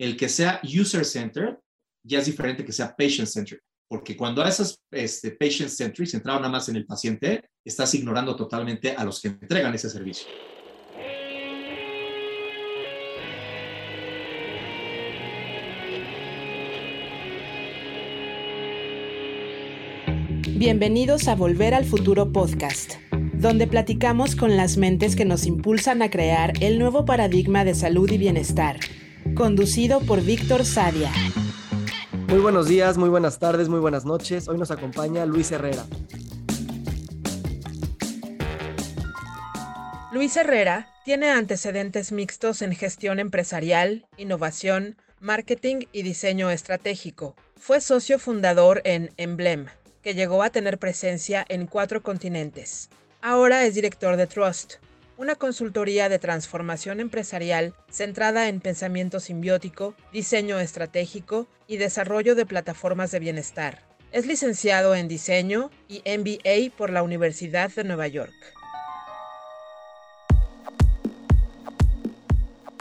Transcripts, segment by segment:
el que sea user-centered ya es diferente que sea patient-centered, porque cuando haces este, patient-centered, centrado nada más en el paciente, estás ignorando totalmente a los que entregan ese servicio. Bienvenidos a Volver al Futuro Podcast, donde platicamos con las mentes que nos impulsan a crear el nuevo paradigma de salud y bienestar, conducido por Víctor Sadia. Muy buenos días, muy buenas tardes, muy buenas noches. Hoy nos acompaña Luis Herrera. Luis Herrera tiene antecedentes mixtos en gestión empresarial, innovación, marketing y diseño estratégico. Fue socio fundador en Emblem, que llegó a tener presencia en cuatro continentes. Ahora es director de Trust, una consultoría de transformación empresarial centrada en pensamiento simbiótico, diseño estratégico y desarrollo de plataformas de bienestar. Es licenciado en diseño y MBA por la Universidad de Nueva York.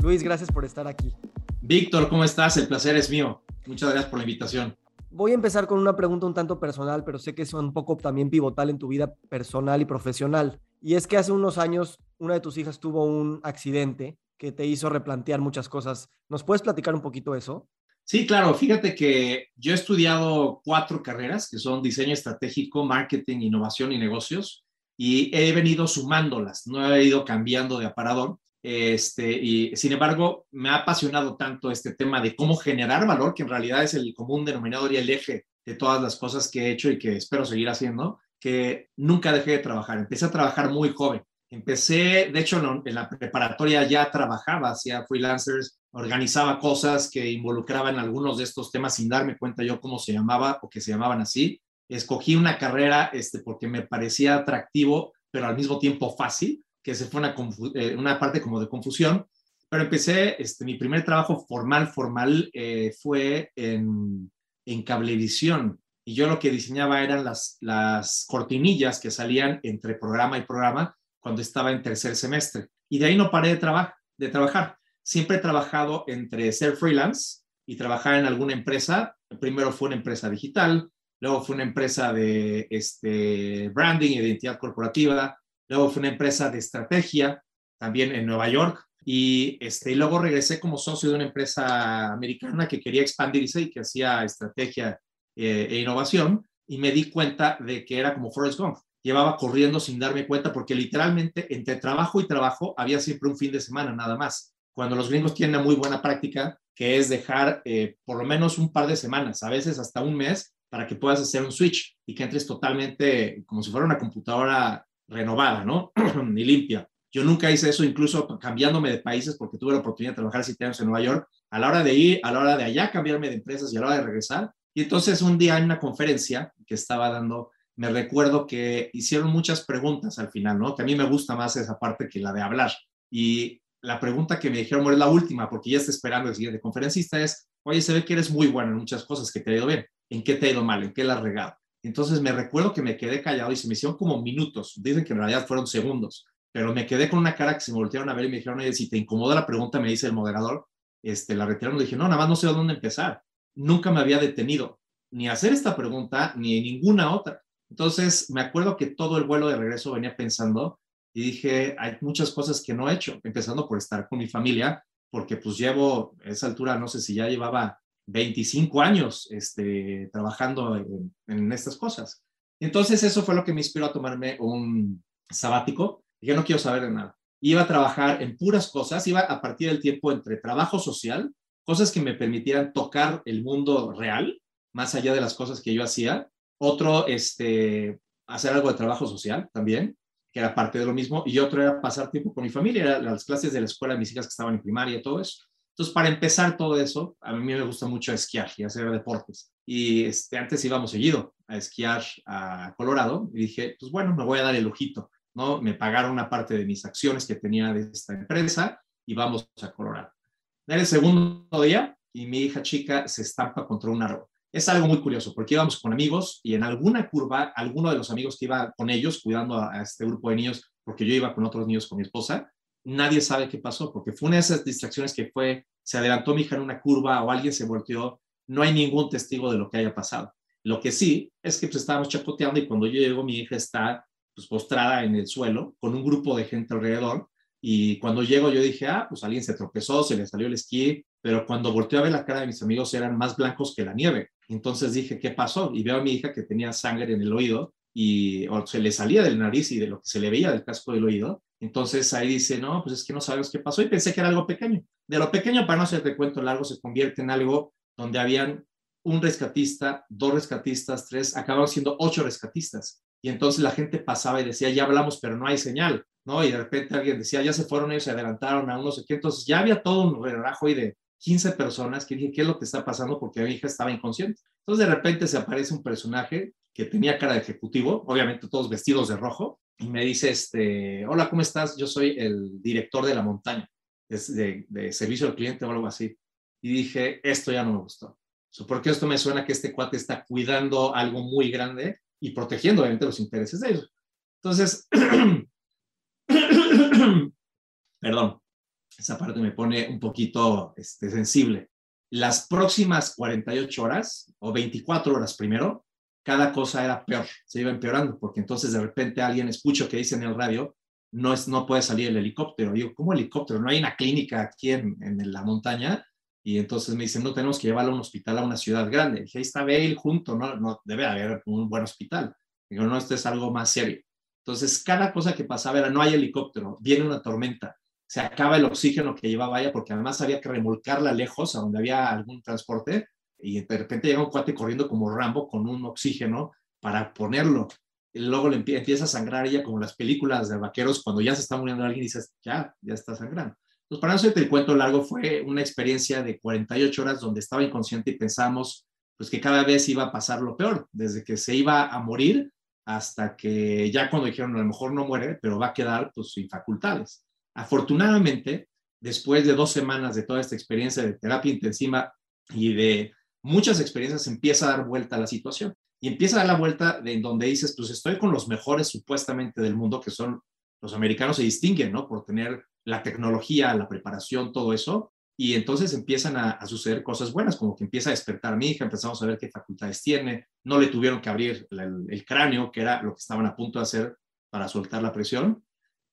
Luis, gracias por estar aquí. Víctor, ¿cómo estás? El placer es mío. Muchas gracias por la invitación. Voy a empezar con una pregunta un tanto personal, pero sé que es un poco también pivotal en tu vida personal y profesional. Y es que hace unos años una de tus hijas tuvo un accidente que te hizo replantear muchas cosas. ¿Nos puedes platicar un poquito eso? Sí, claro. Fíjate que yo he estudiado cuatro carreras, que son diseño estratégico, marketing, innovación y negocios, y he venido sumándolas, no he ido cambiando de aparador. Este, y sin embargo, me ha apasionado tanto este tema de cómo generar valor, que en realidad es el común denominador y el eje de todas las cosas que he hecho y que espero seguir haciendo, que nunca dejé de trabajar. Empecé a trabajar muy joven. Empecé, de hecho, en la preparatoria ya trabajaba, hacía freelancers, organizaba cosas que involucraban algunos de estos temas sin darme cuenta yo cómo se llamaba o que se llamaban así. Escogí una carrera este, porque me parecía atractivo, pero al mismo tiempo fácil que se fue una, eh, una parte como de confusión, pero empecé, este, mi primer trabajo formal, formal, eh, fue en, en cablevisión. Y yo lo que diseñaba eran las, las cortinillas que salían entre programa y programa cuando estaba en tercer semestre. Y de ahí no paré de, trabajar. Siempre he trabajado entre ser freelance y trabajar en alguna empresa. Primero fue una empresa digital, luego fue una empresa de este, branding, identidad corporativa, luego fue una empresa de estrategia también en Nueva York y, este, y luego regresé como socio de una empresa americana que quería expandirse y que hacía estrategia eh, e innovación y me di cuenta de que era como Forrest Gump. Llevaba corriendo sin darme cuenta porque literalmente entre trabajo y trabajo había siempre un fin de semana nada más. Cuando los gringos tienen una muy buena práctica que es dejar eh, por lo menos un par de semanas, a veces hasta un mes, para que puedas hacer un switch y que entres totalmente como si fuera una computadora renovada, ¿no? Ni limpia. Yo nunca hice eso, incluso cambiándome de países, porque tuve la oportunidad de trabajar siete años en Nueva York, a la hora de ir, a la hora de allá cambiarme de empresas y a la hora de regresar. Y entonces un día en una conferencia que estaba dando, me recuerdo que hicieron muchas preguntas al final, ¿no? Que a mí me gusta más esa parte que la de hablar. Y la pregunta que me dijeron, es la última, porque ya está esperando el siguiente conferencista, es, oye, se ve que eres muy bueno en muchas cosas, que te ha ido bien. ¿En qué te ha ido mal? ¿En qué la has regado? Entonces me recuerdo que me quedé callado y se me hicieron como minutos. Dicen que en realidad fueron segundos, pero me quedé con una cara que se me voltearon a ver y me dijeron, oye, si te incomoda la pregunta, me dice el moderador, este, la retiraron. Le dije, no, nada más no sé dónde empezar. Nunca me había detenido ni hacer esta pregunta ni ninguna otra. Entonces me acuerdo que todo el vuelo de regreso venía pensando y dije, hay muchas cosas que no he hecho, empezando por estar con mi familia, porque pues llevo a esa altura, no sé si ya llevaba 25 años este, trabajando en, estas cosas. Entonces eso fue lo que me inspiró a tomarme un sabático. Dije, no quiero saber de nada. Iba a trabajar en puras cosas, iba a partir del tiempo entre trabajo social, cosas que me permitieran tocar el mundo real, más allá de las cosas que yo hacía. Otro, este, hacer algo de trabajo social también, que era parte de lo mismo. Y otro era pasar tiempo con mi familia, era las clases de la escuela de mis hijas que estaban en primaria todo eso. Entonces, para empezar todo eso, a mí me gusta mucho esquiar y hacer deportes. Y este, antes íbamos seguido a esquiar a Colorado y dije, pues bueno, me voy a dar el lujito, ¿no? Me pagaron una parte de mis acciones que tenía de esta empresa y vamos a Colorado. Era el segundo día y mi hija chica se estampa contra un árbol. Es algo muy curioso porque íbamos con amigos y en alguna curva, alguno de los amigos que iba con ellos cuidando a este grupo de niños, porque yo iba con otros niños con mi esposa, nadie sabe qué pasó porque fue una de esas distracciones que fue se adelantó mi hija en una curva o alguien se volteó, no hay ningún testigo de lo que haya pasado. Lo que sí es que pues, estábamos chapoteando y cuando yo llego mi hija está pues, postrada en el suelo con un grupo de gente alrededor y cuando llego yo dije, ah, pues alguien se tropezó, se le salió el esquí, pero cuando volteé a ver la cara de mis amigos eran más blancos que la nieve. Entonces dije, ¿qué pasó? Y veo a mi hija que tenía sangre en el oído y o se le salía del nariz y de lo que se le veía del casco del oído. Entonces ahí dice, no, pues es que no sabemos qué pasó y pensé que era algo pequeño. De lo pequeño, para no hacerte cuento largo, se convierte en algo donde habían un rescatista, dos rescatistas, tres, acabaron siendo ocho rescatistas. Y entonces la gente pasaba y decía, ya hablamos, pero no hay señal, ¿no? Y de repente alguien decía, ya se fueron ellos, se adelantaron a unos sé qué. Entonces ya había todo un relajo ahí de 15 personas que dije, ¿qué es lo que está pasando? Porque mi hija estaba inconsciente. Entonces de repente se aparece un personaje que tenía cara de ejecutivo, obviamente todos vestidos de rojo, y me dice, este, hola, ¿cómo estás? Yo soy el director de la montaña, de, de servicio al cliente o algo así. Y dije, esto ya no me gustó. Porque esto me suena que este cuate está cuidando algo muy grande y protegiendo obviamente los intereses de ellos. Entonces, perdón, esa parte me pone un poquito este, sensible. Las próximas 48 horas o 24 horas primero, cada cosa era peor, se iba empeorando, porque entonces de repente alguien escucho que dice en el radio, no, es, no puede salir el helicóptero. Digo, ¿cómo helicóptero? No hay una clínica aquí en, en la montaña y entonces me dicen, no tenemos que llevarlo a un hospital a una ciudad grande. dije, ahí está Bale junto, no, no debe haber un buen hospital. Digo, no, esto es algo más serio. Entonces, cada cosa que pasaba era, no hay helicóptero, viene una tormenta, se acaba el oxígeno que llevaba allá, porque además había que remolcarla lejos, a donde había algún transporte, y de repente llega un cuate corriendo como Rambo con un oxígeno para ponerlo. Y luego le empieza a sangrar ella como las películas de vaqueros, cuando ya se está muriendo alguien y dices, ya, ya está sangrando. Pues para no hacerte el cuento largo, fue una experiencia de 48 horas donde estaba inconsciente y pensamos pues que cada vez iba a pasar lo peor, desde que se iba a morir hasta que ya cuando dijeron a lo mejor no muere, pero va a quedar pues sin facultades. Afortunadamente, después de dos semanas de toda esta experiencia de terapia intensiva y de muchas experiencias, empieza a dar vuelta a la situación. Y empieza a dar la vuelta de en donde dices, pues estoy con los mejores supuestamente del mundo, que son los americanos se distinguen, ¿no? Por tener la tecnología, la preparación, todo eso. Y entonces empiezan a, suceder cosas buenas, como que empieza a despertar mi hija, empezamos a ver qué facultades tiene, no le tuvieron que abrir el, cráneo, que era lo que estaban a punto de hacer para soltar la presión.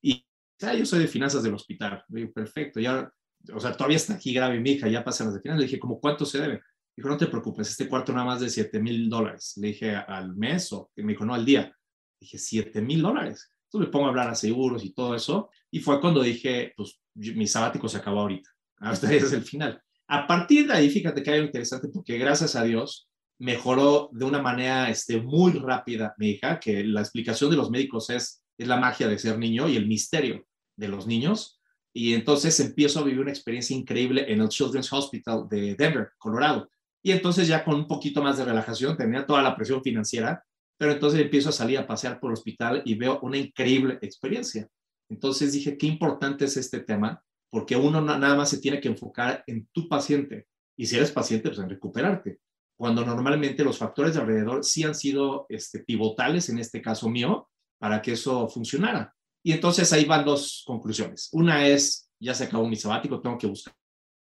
Y ya, yo soy de finanzas del hospital. digo, perfecto, ya, o sea, todavía está aquí grave mi hija, ya pasan las de finanzas. Le dije, ¿cómo cuánto se debe? Dijo, no te preocupes, este cuarto nada más de 7 mil dólares. Le dije, ¿al mes? O me dijo, no, al día. dije, 7 mil dólares. Entonces me pongo a hablar a seguros y todo eso. Y fue cuando dije, pues mi sabático se acabó ahorita. Hasta es el final. A partir de ahí, fíjate que hay algo interesante porque gracias a Dios mejoró de una manera este, muy rápida mi hija, que la explicación de los médicos es, es la magia de ser niño y el misterio de los niños. Y entonces empiezo a vivir una experiencia increíble en el Children's Hospital de Denver, Colorado. Y entonces ya con un poquito más de relajación, tenía toda la presión financiera, pero entonces empiezo a salir a pasear por el hospital y veo una increíble experiencia. Entonces dije, qué importante es este tema, porque uno nada más se tiene que enfocar en tu paciente. Y si eres paciente, pues en recuperarte. Cuando normalmente los factores de alrededor sí han sido este, pivotales, en este caso mío, para que eso funcionara. Y entonces ahí van dos conclusiones. Una es, ya se acabó mi sabático, tengo que buscar.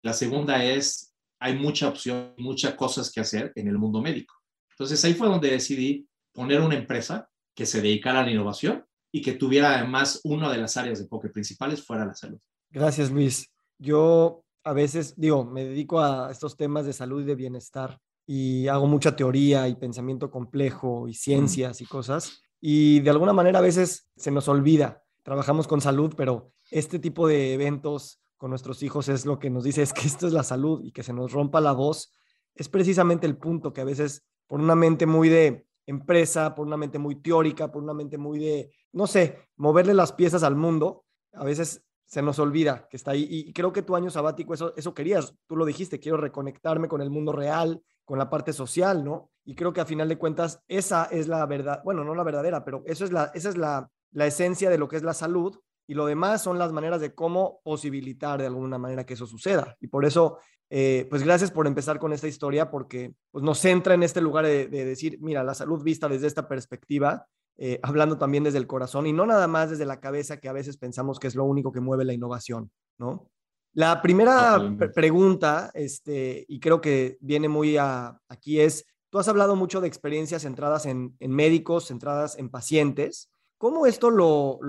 La segunda es, hay mucha opción, muchas cosas que hacer en el mundo médico. Entonces ahí fue donde decidí poner una empresa que se dedicara a la innovación y que tuviera además una de las áreas de enfoque principales fuera la salud. Gracias, Luis. Yo a veces, digo, me dedico a estos temas de salud y de bienestar y hago mucha teoría y pensamiento complejo y ciencias y cosas. Y de alguna manera a veces se nos olvida. Trabajamos con salud, pero este tipo de eventos con nuestros hijos es lo que nos dice es que esto es la salud y que se nos rompa la voz. Es precisamente el punto que a veces por una mente muy de empresa, por una mente muy teórica, por una mente muy de, no sé, moverle las piezas al mundo, a veces se nos olvida que está ahí. Y creo que tu año sabático, eso, eso querías, tú lo dijiste, quiero reconectarme con el mundo real, con la parte social, ¿no? Y creo que a final de cuentas, esa es la verdad, bueno, no la verdadera, pero eso es la, esa es la, la esencia de lo que es la salud y lo demás son las maneras de cómo posibilitar de alguna manera que eso suceda. Y por eso eh, pues gracias por empezar con esta historia porque pues, nos centra en este lugar de, decir, mira, la salud vista desde esta perspectiva, eh, hablando también desde el corazón y no nada más desde la cabeza que a veces pensamos que es lo único que mueve la innovación, ¿no? La primera pregunta, este, y creo que viene muy a, aquí, es, tú has hablado mucho de experiencias centradas en, médicos, centradas en pacientes. ¿Cómo esto lo,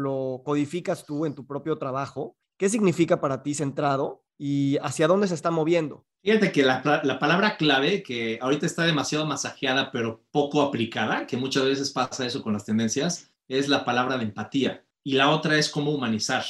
codificas tú en tu propio trabajo? ¿Qué significa para ti centrado y hacia dónde se está moviendo? Fíjate que la, la, palabra clave, que ahorita está demasiado masajeada, pero poco aplicada, que muchas veces pasa eso con las tendencias, es la palabra de empatía. Y la otra es cómo humanizar,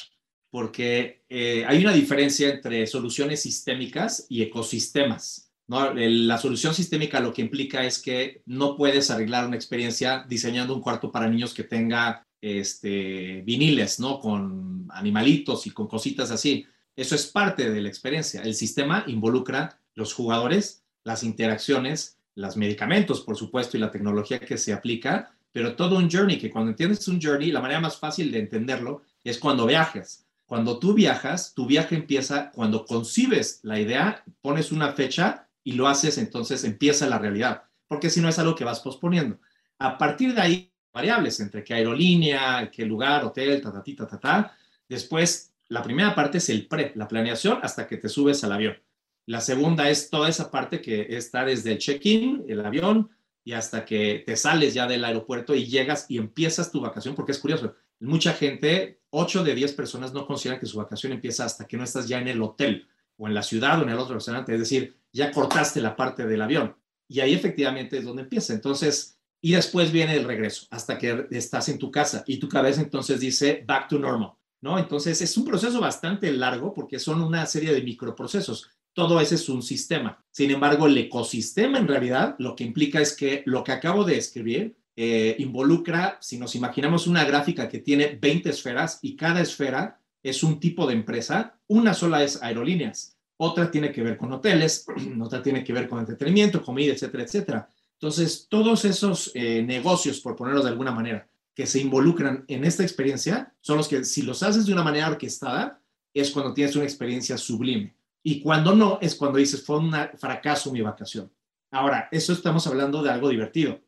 porque eh, hay una diferencia entre soluciones sistémicas y ecosistemas. La solución sistémica lo que implica es que no puedes arreglar una experiencia diseñando un cuarto para niños que tenga este, viniles, ¿no? Con animalitos y con cositas así. Eso es parte de la experiencia. El sistema involucra los jugadores, las interacciones, los medicamentos, por supuesto, y la tecnología que se aplica, pero todo un journey, que cuando entiendes un journey, la manera más fácil de entenderlo es cuando viajas. Cuando tú viajas, tu viaje empieza cuando concibes la idea, pones una fecha y lo haces, entonces empieza la realidad, porque si no es algo que vas posponiendo. A partir de ahí, variables entre qué aerolínea, qué lugar, hotel, ta, ta, ta, ta, ta. Después, la primera parte es el pre, la planeación, hasta que te subes al avión. La segunda es toda esa parte que está desde el check-in, el avión, y hasta que te sales ya del aeropuerto y llegas y empiezas tu vacación, porque es curioso, mucha gente, 8 de 10 personas no consideran que su vacación empieza hasta que no estás ya en el hotel o en la ciudad o en el otro restaurante, es decir, ya cortaste la parte del avión. Y ahí efectivamente es donde empieza. Entonces, y después viene el regreso hasta que estás en tu casa y tu cabeza entonces dice back to normal, ¿no? Entonces es un proceso bastante largo porque son una serie de microprocesos. Todo ese es un sistema. Sin embargo, el ecosistema en realidad lo que implica es que lo que acabo de escribir eh, involucra, si nos imaginamos una gráfica que tiene 20 esferas y cada esfera es un tipo de empresa, una sola es aerolíneas, otra tiene que ver con hoteles, otra tiene que ver con entretenimiento, comida, etcétera, etcétera. Entonces, todos esos eh, negocios, por ponerlos de alguna manera, que se involucran en esta experiencia, son los que si los haces de una manera orquestada, es cuando tienes una experiencia sublime. Y cuando no, es cuando dices, fue un fracaso mi vacación. Ahora, eso estamos hablando de algo divertido,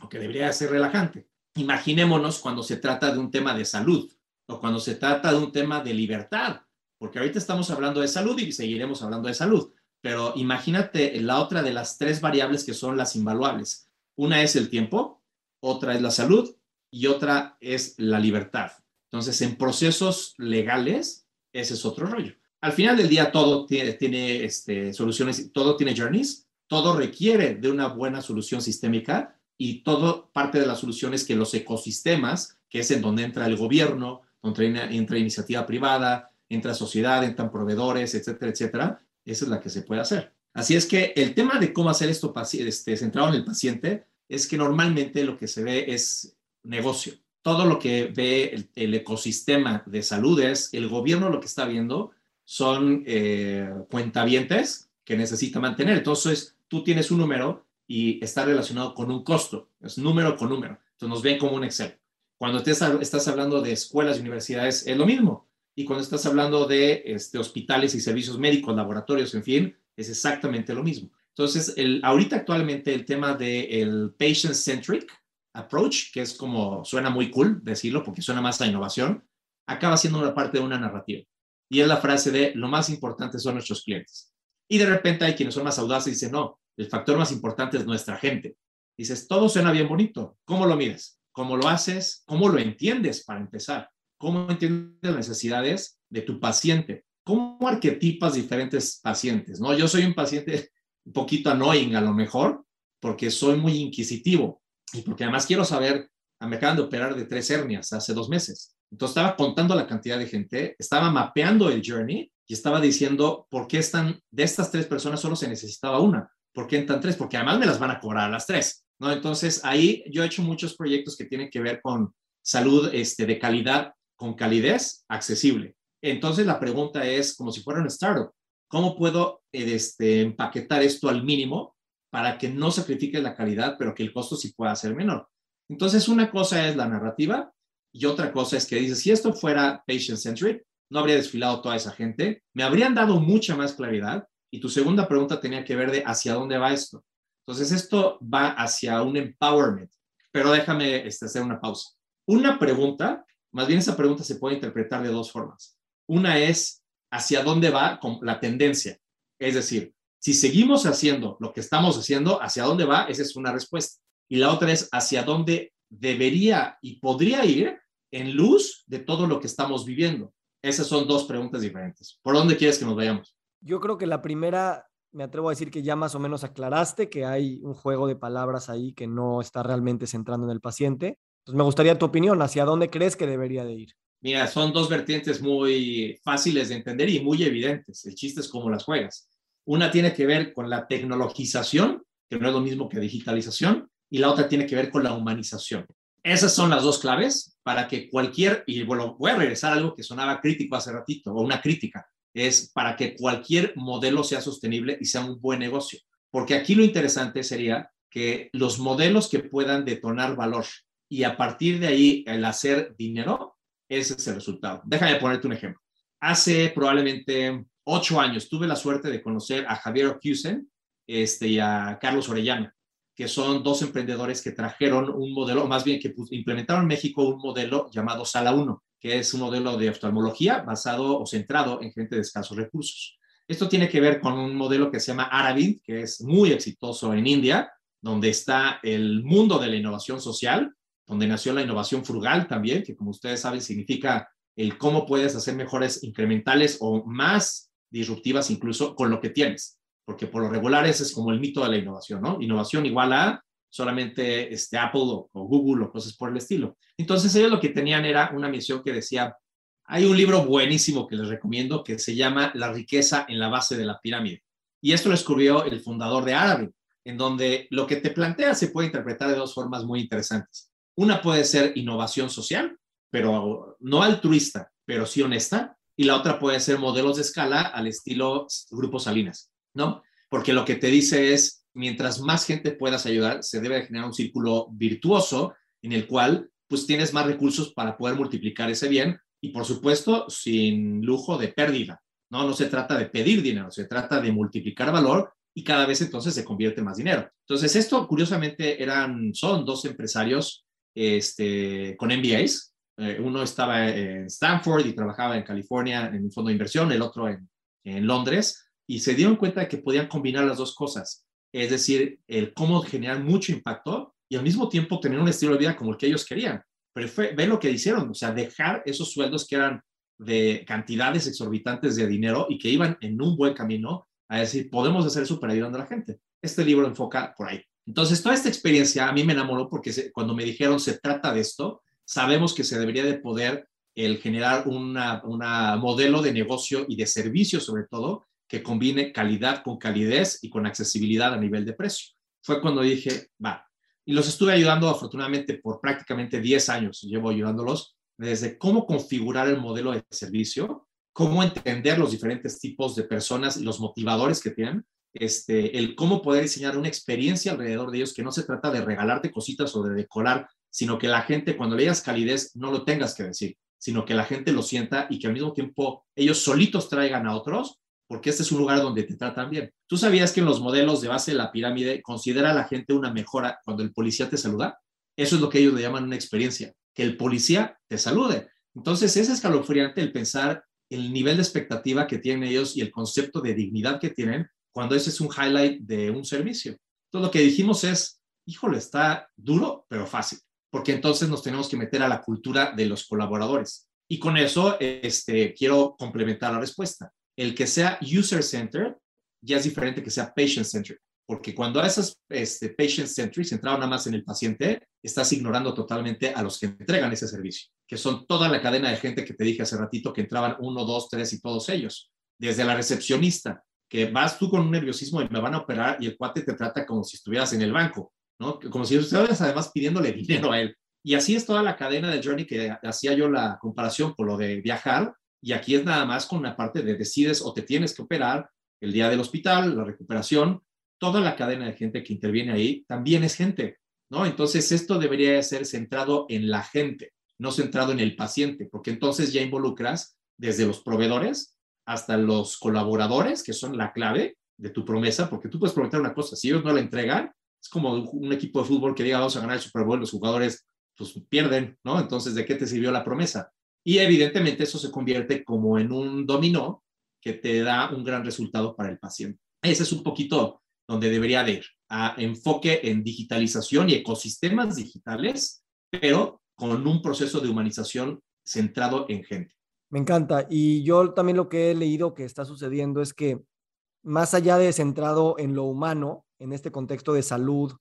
o que debería ser relajante. Imaginémonos cuando se trata de un tema de salud, o cuando se trata de un tema de libertad, porque ahorita estamos hablando de salud y seguiremos hablando de salud. Pero imagínate la otra de las tres variables que son las invaluables. Una es el tiempo, otra es la salud y otra es la libertad. Entonces, en procesos legales, ese es otro rollo. Al final del día, todo tiene, este, soluciones, todo tiene journeys, todo requiere de una buena solución sistémica y todo parte de la solución es que los ecosistemas, que es en donde entra el gobierno, entra iniciativa privada, entra sociedad, entran proveedores, etcétera, etcétera, esa es la que se puede hacer. Así es que el tema de cómo hacer esto este, centrado en el paciente es que normalmente lo que se ve es negocio. Todo lo que ve el, ecosistema de salud es el gobierno lo que está viendo son eh, cuentavientes que necesita mantener. Entonces, tú tienes un número y está relacionado con un costo. Es número con número. Entonces, nos ven como un Excel. Cuando te estás hablando de escuelas y universidades, es lo mismo. Y cuando estás hablando de este, hospitales y servicios médicos, laboratorios, en fin, es exactamente lo mismo. Entonces, el, ahorita actualmente el tema del patient-centric approach, que es como suena muy cool decirlo porque suena más a innovación, acaba siendo una parte de una narrativa. Y es la frase de lo más importante son nuestros clientes. Y de repente hay quienes son más audaces y dicen, no, el factor más importante es nuestra gente. Dices, todo suena bien bonito. ¿Cómo lo mides? ¿Cómo lo haces? ¿Cómo lo entiendes para empezar? cómo entiendes las necesidades de tu paciente, cómo arquetipas diferentes pacientes, ¿no? Yo soy un paciente un poquito annoying a lo mejor, porque soy muy inquisitivo y porque además quiero saber, me acaban de operar de tres hernias hace dos meses. Entonces estaba contando la cantidad de gente, estaba mapeando el journey y estaba diciendo por qué están, de estas tres personas solo se necesitaba una. ¿Por qué entran tres? Porque además me las van a cobrar las tres, ¿no? Entonces ahí yo he hecho muchos proyectos que tienen que ver con salud este, de calidad con calidez accesible. Entonces la pregunta es, como si fuera un startup, ¿cómo puedo este, empaquetar esto al mínimo para que no sacrifique la calidad, pero que el costo sí pueda ser menor? Entonces una cosa es la narrativa y otra cosa es que dices, si esto fuera patient-centric, no habría desfilado toda esa gente, me habrían dado mucha más claridad y tu segunda pregunta tenía que ver de hacia dónde va esto. Entonces esto va hacia un empowerment, pero déjame este, hacer una pausa. Una pregunta más bien esa pregunta se puede interpretar de dos formas. Una es, hacia dónde va con la tendencia. Es decir, si seguimos haciendo lo que estamos haciendo, hacia dónde va, esa es una respuesta. Y la otra es hacia dónde debería y podría ir en luz de todo lo que estamos viviendo. Esas son dos preguntas diferentes. ¿Por dónde quieres que nos vayamos? Yo creo que la primera, me atrevo a decir que ya más o menos aclaraste que hay un juego de palabras ahí que no está realmente centrando en el paciente. Entonces me gustaría tu opinión, ¿hacia dónde crees que debería de ir? Mira, son dos vertientes muy fáciles de entender y muy evidentes. El chiste es cómo las juegas. Una tiene que ver con la tecnologización, que no es lo mismo que digitalización, y la otra tiene que ver con la humanización. Esas son las dos claves para que cualquier, y bueno, voy a regresar a algo que sonaba crítico hace ratito, o una crítica, es para que cualquier modelo sea sostenible y sea un buen negocio. Porque aquí lo interesante sería que los modelos que puedan detonar valor y a partir de ahí el hacer dinero, ese es el resultado. Déjame ponerte un ejemplo. Hace probablemente ocho años tuve la suerte de conocer a Javier Ocusen este, y a Carlos Orellana, que son dos emprendedores que trajeron un modelo, más bien que implementaron en México un modelo llamado Sala 1, que es un modelo de oftalmología basado o centrado en gente de escasos recursos. Esto tiene que ver con un modelo que se llama Aravind, que es muy exitoso en India, donde está el mundo de la innovación social, donde nació la innovación frugal también, que como ustedes saben significa el cómo puedes hacer mejores incrementales o más disruptivas incluso con lo que tienes, porque por lo regular ese es como el mito de la innovación, ¿no? Innovación igual a solamente este Apple o, o Google o cosas por el estilo. Entonces ellos lo que tenían era una misión que decía, hay un libro buenísimo que les recomiendo que se llama La riqueza en la base de la pirámide. Y esto lo escribió el fundador de Árabe, en donde lo que te plantea se puede interpretar de dos formas muy interesantes. Una puede ser innovación social, pero no altruista, pero sí honesta, y la otra puede ser modelos de escala al estilo Grupo Salinas, ¿no? Porque lo que te dice es, mientras más gente puedas ayudar, se debe generar un círculo virtuoso en el cual pues tienes más recursos para poder multiplicar ese bien y por supuesto sin lujo de pérdida, ¿no? No se trata de pedir dinero, se trata de multiplicar valor y cada vez entonces se convierte más dinero. Entonces esto curiosamente eran, son dos empresarios este, con MBAs. Eh, uno estaba en Stanford y trabajaba en California en un fondo de inversión, el otro en, en Londres, y se dieron cuenta de que podían combinar las dos cosas, es decir, el cómo generar mucho impacto y al mismo tiempo tener un estilo de vida como el que ellos querían. Pero fue, ve lo que hicieron, o sea, dejar esos sueldos que eran de cantidades exorbitantes de dinero y que iban en un buen camino a decir, podemos hacer eso para ayudando a la gente. Este libro enfoca por ahí. Entonces, toda esta experiencia a mí me enamoró porque cuando me dijeron se trata de esto, sabemos que se debería de poder el generar un una modelo de negocio y de servicio sobre todo que combine calidad con calidez y con accesibilidad a nivel de precio. Fue cuando dije, va. Y los estuve ayudando afortunadamente por prácticamente 10 años. Llevo ayudándolos desde cómo configurar el modelo de servicio, cómo entender los diferentes tipos de personas y los motivadores que tienen, este, el cómo poder diseñar una experiencia alrededor de ellos que no se trata de regalarte cositas o de decorar, sino que la gente cuando le digas calidez no lo tengas que decir, sino que la gente lo sienta y que al mismo tiempo ellos solitos traigan a otros, porque este es un lugar donde te tratan bien. ¿Tú sabías que en los modelos de base de la pirámide considera a la gente una mejora cuando el policía te saluda? Eso es lo que ellos le llaman una experiencia, que el policía te salude. Entonces es escalofriante el pensar el nivel de expectativa que tienen ellos y el concepto de dignidad que tienen cuando ese es un highlight de un servicio. Entonces lo que dijimos es, híjole, está duro, pero fácil, porque entonces nos tenemos que meter a la cultura de los colaboradores. Y con eso este, quiero complementar la respuesta. El que sea user-centered ya es diferente que sea patient-centered, porque cuando haces este, patient-centered, centrado nada más en el paciente, estás ignorando totalmente a los que entregan ese servicio, que son toda la cadena de gente que te dije hace ratito que entraban uno, dos, tres y todos ellos, desde la recepcionista, que vas tú con un nerviosismo y me van a operar y el cuate te trata como si estuvieras en el banco, ¿no? Como si estuvieras además pidiéndole dinero a él. Y así es toda la cadena del journey que hacía yo la comparación por lo de viajar. Y aquí es nada más con una parte de decides o te tienes que operar el día del hospital, la recuperación, toda la cadena de gente que interviene ahí también es gente, ¿no? Entonces esto debería ser centrado en la gente, no centrado en el paciente, porque entonces ya involucras desde los proveedores hasta los colaboradores, que son la clave de tu promesa, porque tú puedes prometer una cosa, si ellos no la entregan, es como un equipo de fútbol que diga vamos a ganar el Super Bowl, los jugadores pues pierden, ¿no? Entonces, ¿de qué te sirvió la promesa? Y evidentemente eso se convierte como en un dominó que te da un gran resultado para el paciente. Ese es un poquito donde debería de ir, a enfoque en digitalización y ecosistemas digitales, pero con un proceso de humanización centrado en gente. Me encanta. Y yo también lo que he leído que está sucediendo es que más allá de centrado en lo humano, en este contexto de salud,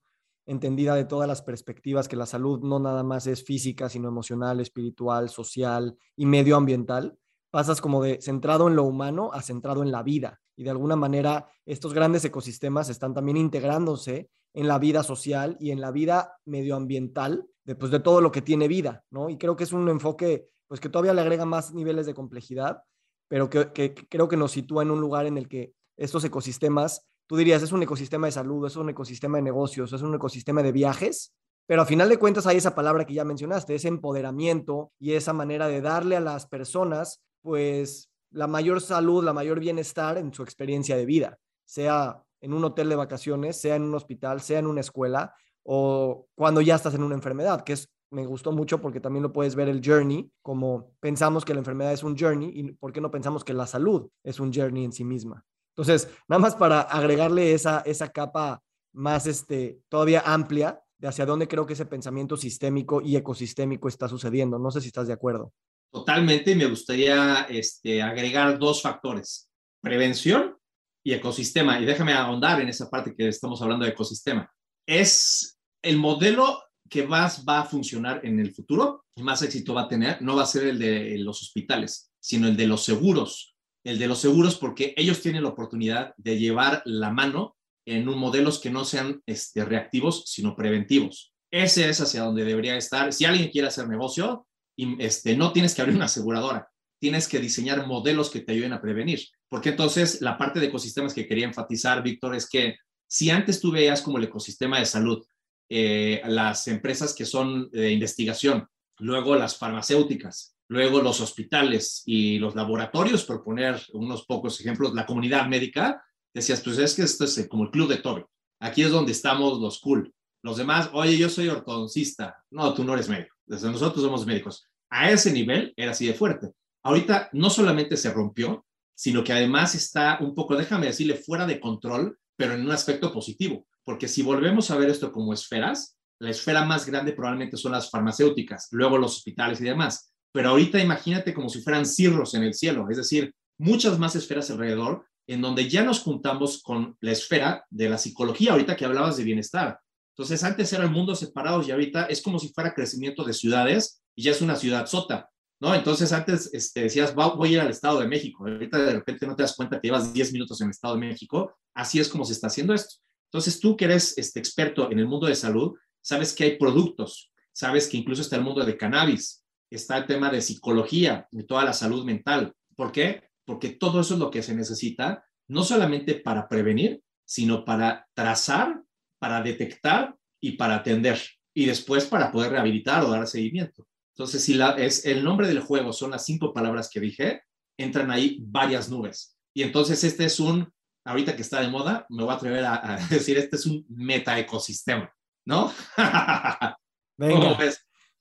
entendida de todas las perspectivas, que la salud no nada más es física, sino emocional, espiritual, social y medioambiental, pasas como de centrado en lo humano a centrado en la vida. Y de alguna manera estos grandes ecosistemas están también integrándose en la vida social y en la vida medioambiental de, pues, de todo lo que tiene vida, ¿no? Y creo que es un enfoque pues que todavía le agrega más niveles de complejidad, pero que, que creo que nos sitúa en un lugar en el que estos ecosistemas, tú dirías, es un ecosistema de salud, es un ecosistema de negocios, es un ecosistema de viajes, pero a final de cuentas hay esa palabra que ya mencionaste, ese empoderamiento y esa manera de darle a las personas pues la mayor salud, la mayor bienestar en su experiencia de vida, sea en un hotel de vacaciones, sea en un hospital, sea en una escuela o cuando ya estás en una enfermedad, que es me gustó mucho porque también lo puedes ver el journey, como pensamos que la enfermedad es un journey y por qué no pensamos que la salud es un journey en sí misma. Entonces, nada más para agregarle esa, esa capa más este, todavía amplia de hacia dónde creo que ese pensamiento sistémico y ecosistémico está sucediendo. No sé si estás de acuerdo. Totalmente, me gustaría este, agregar dos factores, prevención y ecosistema. Y déjame ahondar en esa parte que estamos hablando de ecosistema. Es el modelo que más va a funcionar en el futuro y más éxito va a tener, no va a ser el de los hospitales, sino el de los seguros. El de los seguros porque ellos tienen la oportunidad de llevar la mano en un modelos que no sean este, reactivos, sino preventivos. Ese es hacia donde debería estar. Si alguien quiere hacer negocio, este, no tienes que abrir una aseguradora, tienes que diseñar modelos que te ayuden a prevenir. Porque entonces la parte de ecosistemas que quería enfatizar, Víctor, es que si antes tú veías como el ecosistema de salud, eh, las empresas que son de investigación, luego las farmacéuticas, luego los hospitales y los laboratorios, por poner unos pocos ejemplos, la comunidad médica, decías, pues es que esto es como el club de Toby. Aquí es donde estamos los cool. Los demás, oye, yo soy ortodoncista. No, tú no eres médico. Desde nosotros somos médicos. A ese nivel era así de fuerte. Ahorita no solamente se rompió, sino que además está un poco, déjame decirle, fuera de control, pero en un aspecto positivo. Porque si volvemos a ver esto como esferas, la esfera más grande probablemente son las farmacéuticas, luego los hospitales y demás. Pero ahorita imagínate como si fueran cirros en el cielo, es decir, muchas más esferas alrededor, en donde ya nos juntamos con la esfera de la psicología, ahorita que hablabas de bienestar. Entonces, antes eran mundos separados y ahorita es como si fuera crecimiento de ciudades y ya es una ciudad sota, ¿no? Entonces, antes este, decías, voy a ir al Estado de México. Ahorita de repente no te das cuenta que llevas 10 minutos en el Estado de México. Así es como se está haciendo esto. Entonces, tú que eres este, experto en el mundo de salud, sabes que hay productos, sabes que incluso está el mundo de cannabis, está el tema de psicología y toda la salud mental. ¿Por qué? Porque todo eso es lo que se necesita, no solamente para prevenir, sino para trazar para detectar y para atender y después para poder rehabilitar o dar seguimiento. Entonces, si la, es el nombre del juego son las cinco palabras que dije, entran ahí varias nubes. Y entonces este es un, ahorita que está de moda, me voy a atrever a, decir, este es un metaecosistema, ¿no? Venga,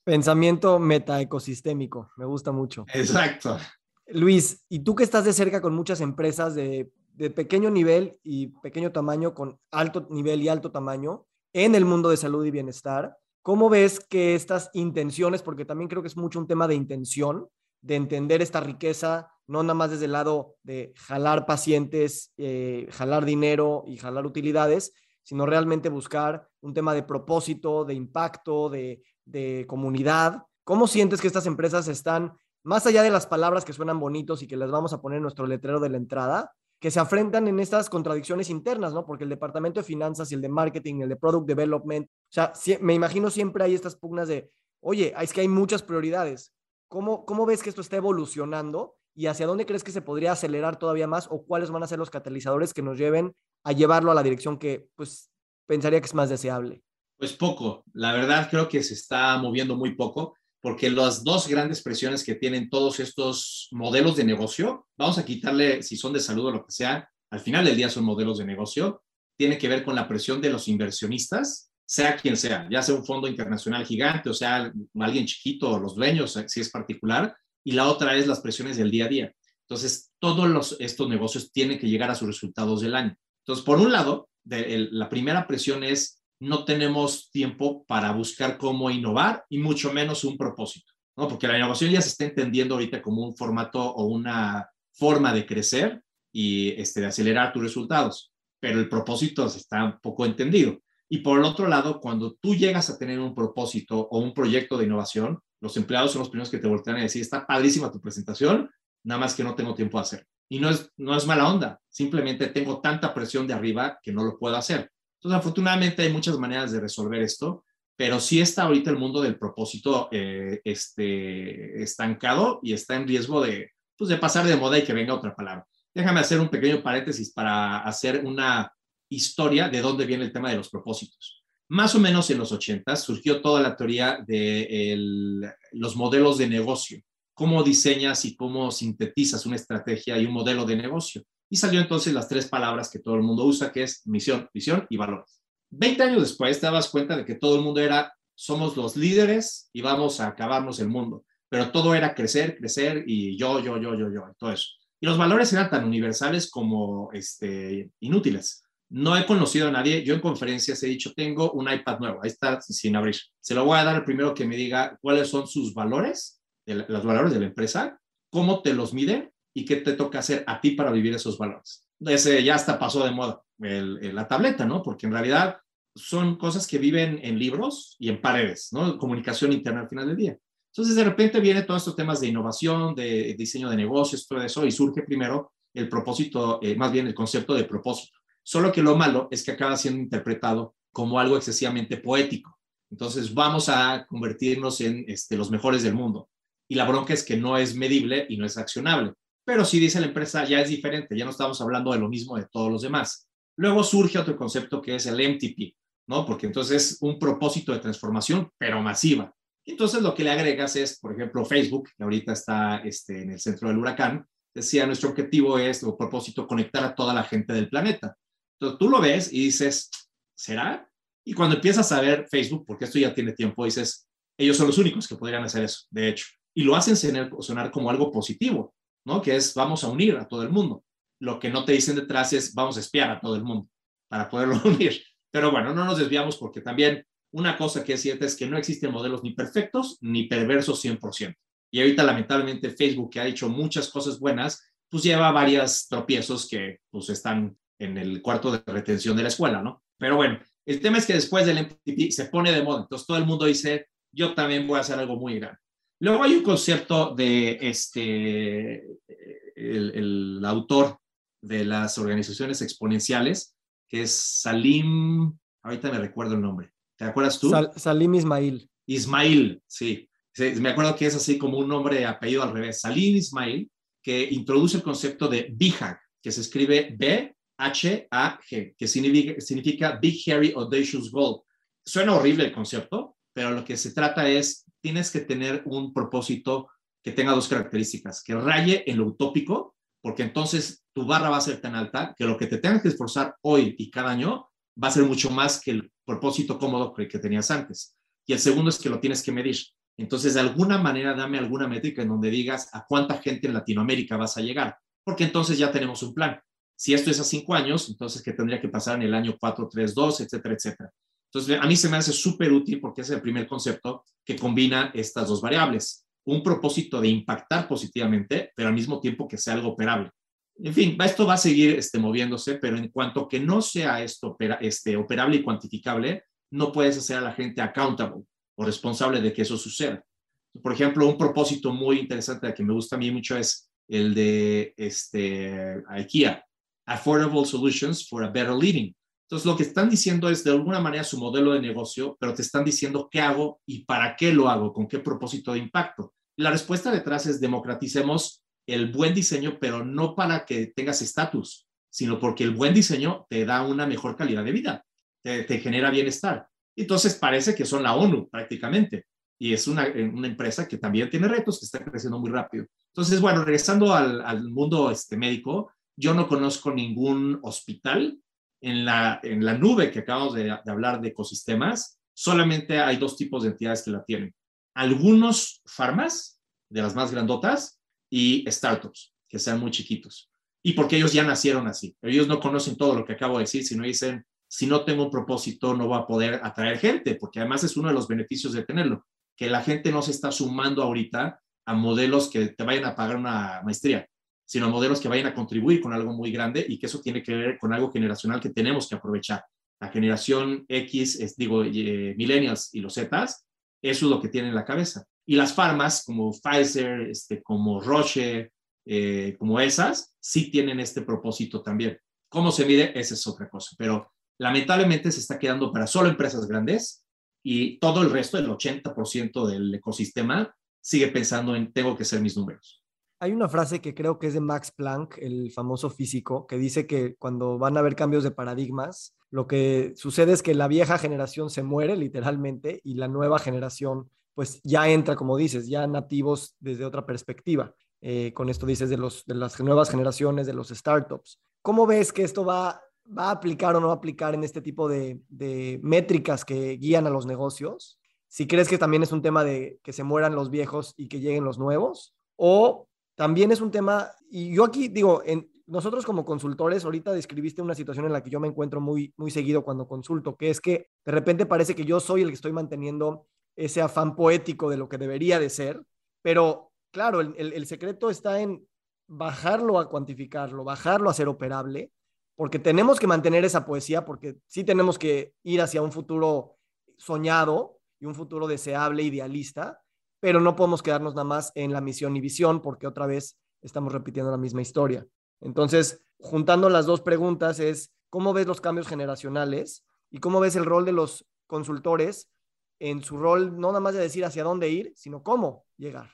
pensamiento metaecosistémico, me gusta mucho. Exacto. Luis, y tú que estás de cerca con muchas empresas de de pequeño nivel y pequeño tamaño con alto nivel y alto tamaño en el mundo de salud y bienestar. ¿Cómo ves que estas intenciones, porque también creo que es mucho un tema de intención, de entender esta riqueza, no nada más desde el lado de jalar pacientes, eh, jalar dinero y jalar utilidades, sino realmente buscar un tema de propósito, de impacto, de, de comunidad. ¿Cómo sientes que estas empresas están, más allá de las palabras que suenan bonitos y que las vamos a poner en nuestro letrero de la entrada, que se enfrentan en estas contradicciones internas, ¿no? Porque el departamento de finanzas y el de marketing, el de product development, o sea, me imagino siempre hay estas pugnas de, oye, es que hay muchas prioridades. ¿Cómo, ¿Cómo ves que esto está evolucionando y hacia dónde crees que se podría acelerar todavía más o cuáles van a ser los catalizadores que nos lleven a llevarlo a la dirección que, pues, pensaría que es más deseable? Pues poco, la verdad creo que se está moviendo muy poco porque las dos grandes presiones que tienen todos estos modelos de negocio, vamos a quitarle si son de salud o lo que sea, al final del día son modelos de negocio, tiene que ver con la presión de los inversionistas, sea quien sea, ya sea un fondo internacional gigante o sea alguien chiquito o los dueños, si es particular, y la otra es las presiones del día a día. Entonces, todos estos negocios tienen que llegar a sus resultados del año. Entonces, por un lado, la primera presión es no tenemos tiempo para buscar cómo innovar y mucho menos un propósito, ¿no? Porque la innovación ya se está entendiendo ahorita como un formato o una forma de crecer y este, de acelerar tus resultados, pero el propósito está poco entendido. Y por el otro lado, cuando tú llegas a tener un propósito o un proyecto de innovación, los empleados son los primeros que te voltean a decir, está padrísima tu presentación, nada más que no tengo tiempo de hacer. Y no es, no es mala onda, simplemente tengo tanta presión de arriba que no lo puedo hacer. Entonces, afortunadamente hay muchas maneras de resolver esto, pero sí está ahorita el mundo del propósito eh, este, estancado y está en riesgo de, pues, de pasar de moda y que venga otra palabra. Déjame hacer un pequeño paréntesis para hacer una historia de dónde viene el tema de los propósitos. Más o menos en los 80 surgió toda la teoría de los modelos de negocio, cómo diseñas y cómo sintetizas una estrategia y un modelo de negocio. Y salió entonces las tres palabras que todo el mundo usa, que es misión, visión y valores. Veinte años después te dabas cuenta de que todo el mundo era, somos los líderes y vamos a acabarnos el mundo. Pero todo era crecer, crecer y yo, yo, yo, yo, yo, todo eso. Y los valores eran tan universales como este, inútiles. No he conocido a nadie, yo en conferencias he dicho, tengo un iPad nuevo, ahí está sin abrir. Se lo voy a dar primero que me diga cuáles son sus valores, los valores de la empresa, cómo te los miden y qué te toca hacer a ti para vivir esos valores. Ese ya hasta pasó de moda, la tableta, ¿no? Porque en realidad son cosas que viven en libros y en paredes, ¿no? Comunicación interna al final del día. Entonces, de repente viene todos estos temas de innovación, de diseño de negocios, todo eso, y surge primero el propósito, eh, más bien el concepto de propósito. Solo que lo malo es que acaba siendo interpretado como algo excesivamente poético. Entonces, vamos a convertirnos en este, los mejores del mundo. Y la bronca es que no es medible y no es accionable. Pero si dice la empresa, ya es diferente, ya no estamos hablando de lo mismo de todos los demás. Luego surge otro concepto que es el MTP, ¿no? Porque entonces es un propósito de transformación, pero masiva. Entonces lo que le agregas es, por ejemplo, Facebook, que ahorita está este, en el centro del huracán, decía, nuestro objetivo es, o propósito, conectar a toda la gente del planeta. Entonces tú lo ves y dices, ¿será? Y cuando empiezas a ver Facebook, porque esto ya tiene tiempo, dices, ellos son los únicos que podrían hacer eso, de hecho. Y lo hacen sonar como algo positivo. ¿no? Que es vamos a unir a todo el mundo. Lo que no te dicen detrás es vamos a espiar a todo el mundo para poderlo unir. Pero bueno, no nos desviamos porque también una cosa que es cierta es que no existen modelos ni perfectos ni perversos 100%. Y ahorita lamentablemente Facebook, que ha hecho muchas cosas buenas, pues lleva varios tropiezos que pues están en el cuarto de retención de la escuela, ¿no? Pero bueno, el tema es que después del MTP se pone de moda, entonces todo el mundo dice, yo también voy a hacer algo muy grande. Luego hay un concepto de este, el, autor de las organizaciones exponenciales, que es Salim, ahorita me recuerdo el nombre. ¿Te acuerdas tú? Salim Ismail. Ismail, sí. Me acuerdo que es así como un nombre apellido al revés. Salim Ismail, que introduce el concepto de BHAG, que se escribe B-H-A-G, que significa, significa Big Hairy Audacious Goal. Suena horrible el concepto, pero lo que se trata es tienes que tener un propósito que tenga dos características, que raye en lo utópico, porque entonces tu barra va a ser tan alta que lo que te tengas que esforzar hoy y cada año va a ser mucho más que el propósito cómodo que, tenías antes. Y el segundo es que lo tienes que medir. Entonces, de alguna manera, dame alguna métrica en donde digas a cuánta gente en Latinoamérica vas a llegar, porque entonces ya tenemos un plan. Si esto es a cinco años, entonces, ¿qué tendría que pasar en el año 4, 3, 2, etcétera, etcétera? Entonces, a mí se me hace súper útil porque es el primer concepto que combina estas dos variables. Un propósito de impactar positivamente, pero al mismo tiempo que sea algo operable. En fin, esto va a seguir este, moviéndose, pero en cuanto que no sea esto este, operable y cuantificable, no puedes hacer a la gente accountable o responsable de que eso suceda. Por ejemplo, un propósito muy interesante que me gusta a mí mucho es el de este, IKEA, Affordable Solutions for a Better Living. Entonces, lo que están diciendo es de alguna manera su modelo de negocio, pero te están diciendo qué hago y para qué lo hago, con qué propósito de impacto. La respuesta detrás es democraticemos el buen diseño, pero no para que tengas estatus, sino porque el buen diseño te da una mejor calidad de vida, te, genera bienestar. Entonces, parece que son la ONU prácticamente. Y es una, una, empresa que también tiene retos, que está creciendo muy rápido. Entonces, bueno, regresando al, al mundo este, médico, yo no conozco ningún hospital en la, en la nube que acabamos de, hablar de ecosistemas, solamente hay dos tipos de entidades que la tienen. Algunos farmas, de las más grandotas, y startups. que sean muy chiquitos. Y porque ellos ya nacieron así. Ellos no conocen todo lo que acabo de decir, sino dicen, si no tengo un propósito, no voy a poder atraer gente, porque además es uno de los beneficios de tenerlo, que la gente no se está sumando ahorita a modelos que te vayan a pagar una maestría, sino modelos que vayan a contribuir con algo muy grande y que eso tiene que ver con algo generacional que tenemos que aprovechar. La generación X, es, digo, eh, millennials y los Zetas, eso es lo que tienen en la cabeza. Y las farmas como Pfizer, este, como Roche, eh, como esas, sí tienen este propósito también. ¿Cómo se mide? Esa es otra cosa. Pero lamentablemente se está quedando para solo empresas grandes y todo el resto, el 80% del ecosistema, sigue pensando en tengo que ser mis números. Hay una frase que creo que es de Max Planck, el famoso físico, que dice que cuando van a haber cambios de paradigmas, lo que sucede es que la vieja generación se muere literalmente y la nueva generación pues ya entra, como dices, ya nativos desde otra perspectiva. Eh, con esto dices de, los, de las nuevas generaciones, de los startups. ¿Cómo ves que esto va, va a aplicar o no a aplicar en este tipo de, de métricas que guían a los negocios? si crees que también es un tema de que se mueran los viejos y que lleguen los nuevos, o también es un tema, y yo aquí digo, en, nosotros como consultores, ahorita describiste una situación en la que yo me encuentro muy, muy seguido cuando consulto, que es que de repente parece que yo soy el que estoy manteniendo ese afán poético de lo que debería de ser, pero claro, el, el secreto está en bajarlo a cuantificarlo, bajarlo a ser operable, porque tenemos que mantener esa poesía, porque sí tenemos que ir hacia un futuro soñado, y un futuro deseable, idealista, pero no podemos quedarnos nada más en la misión y visión porque otra vez estamos repitiendo la misma historia. Entonces, juntando las dos preguntas es, ¿cómo ves los cambios generacionales y cómo ves el rol de los consultores en su rol, no nada más de decir hacia dónde ir, sino cómo llegar?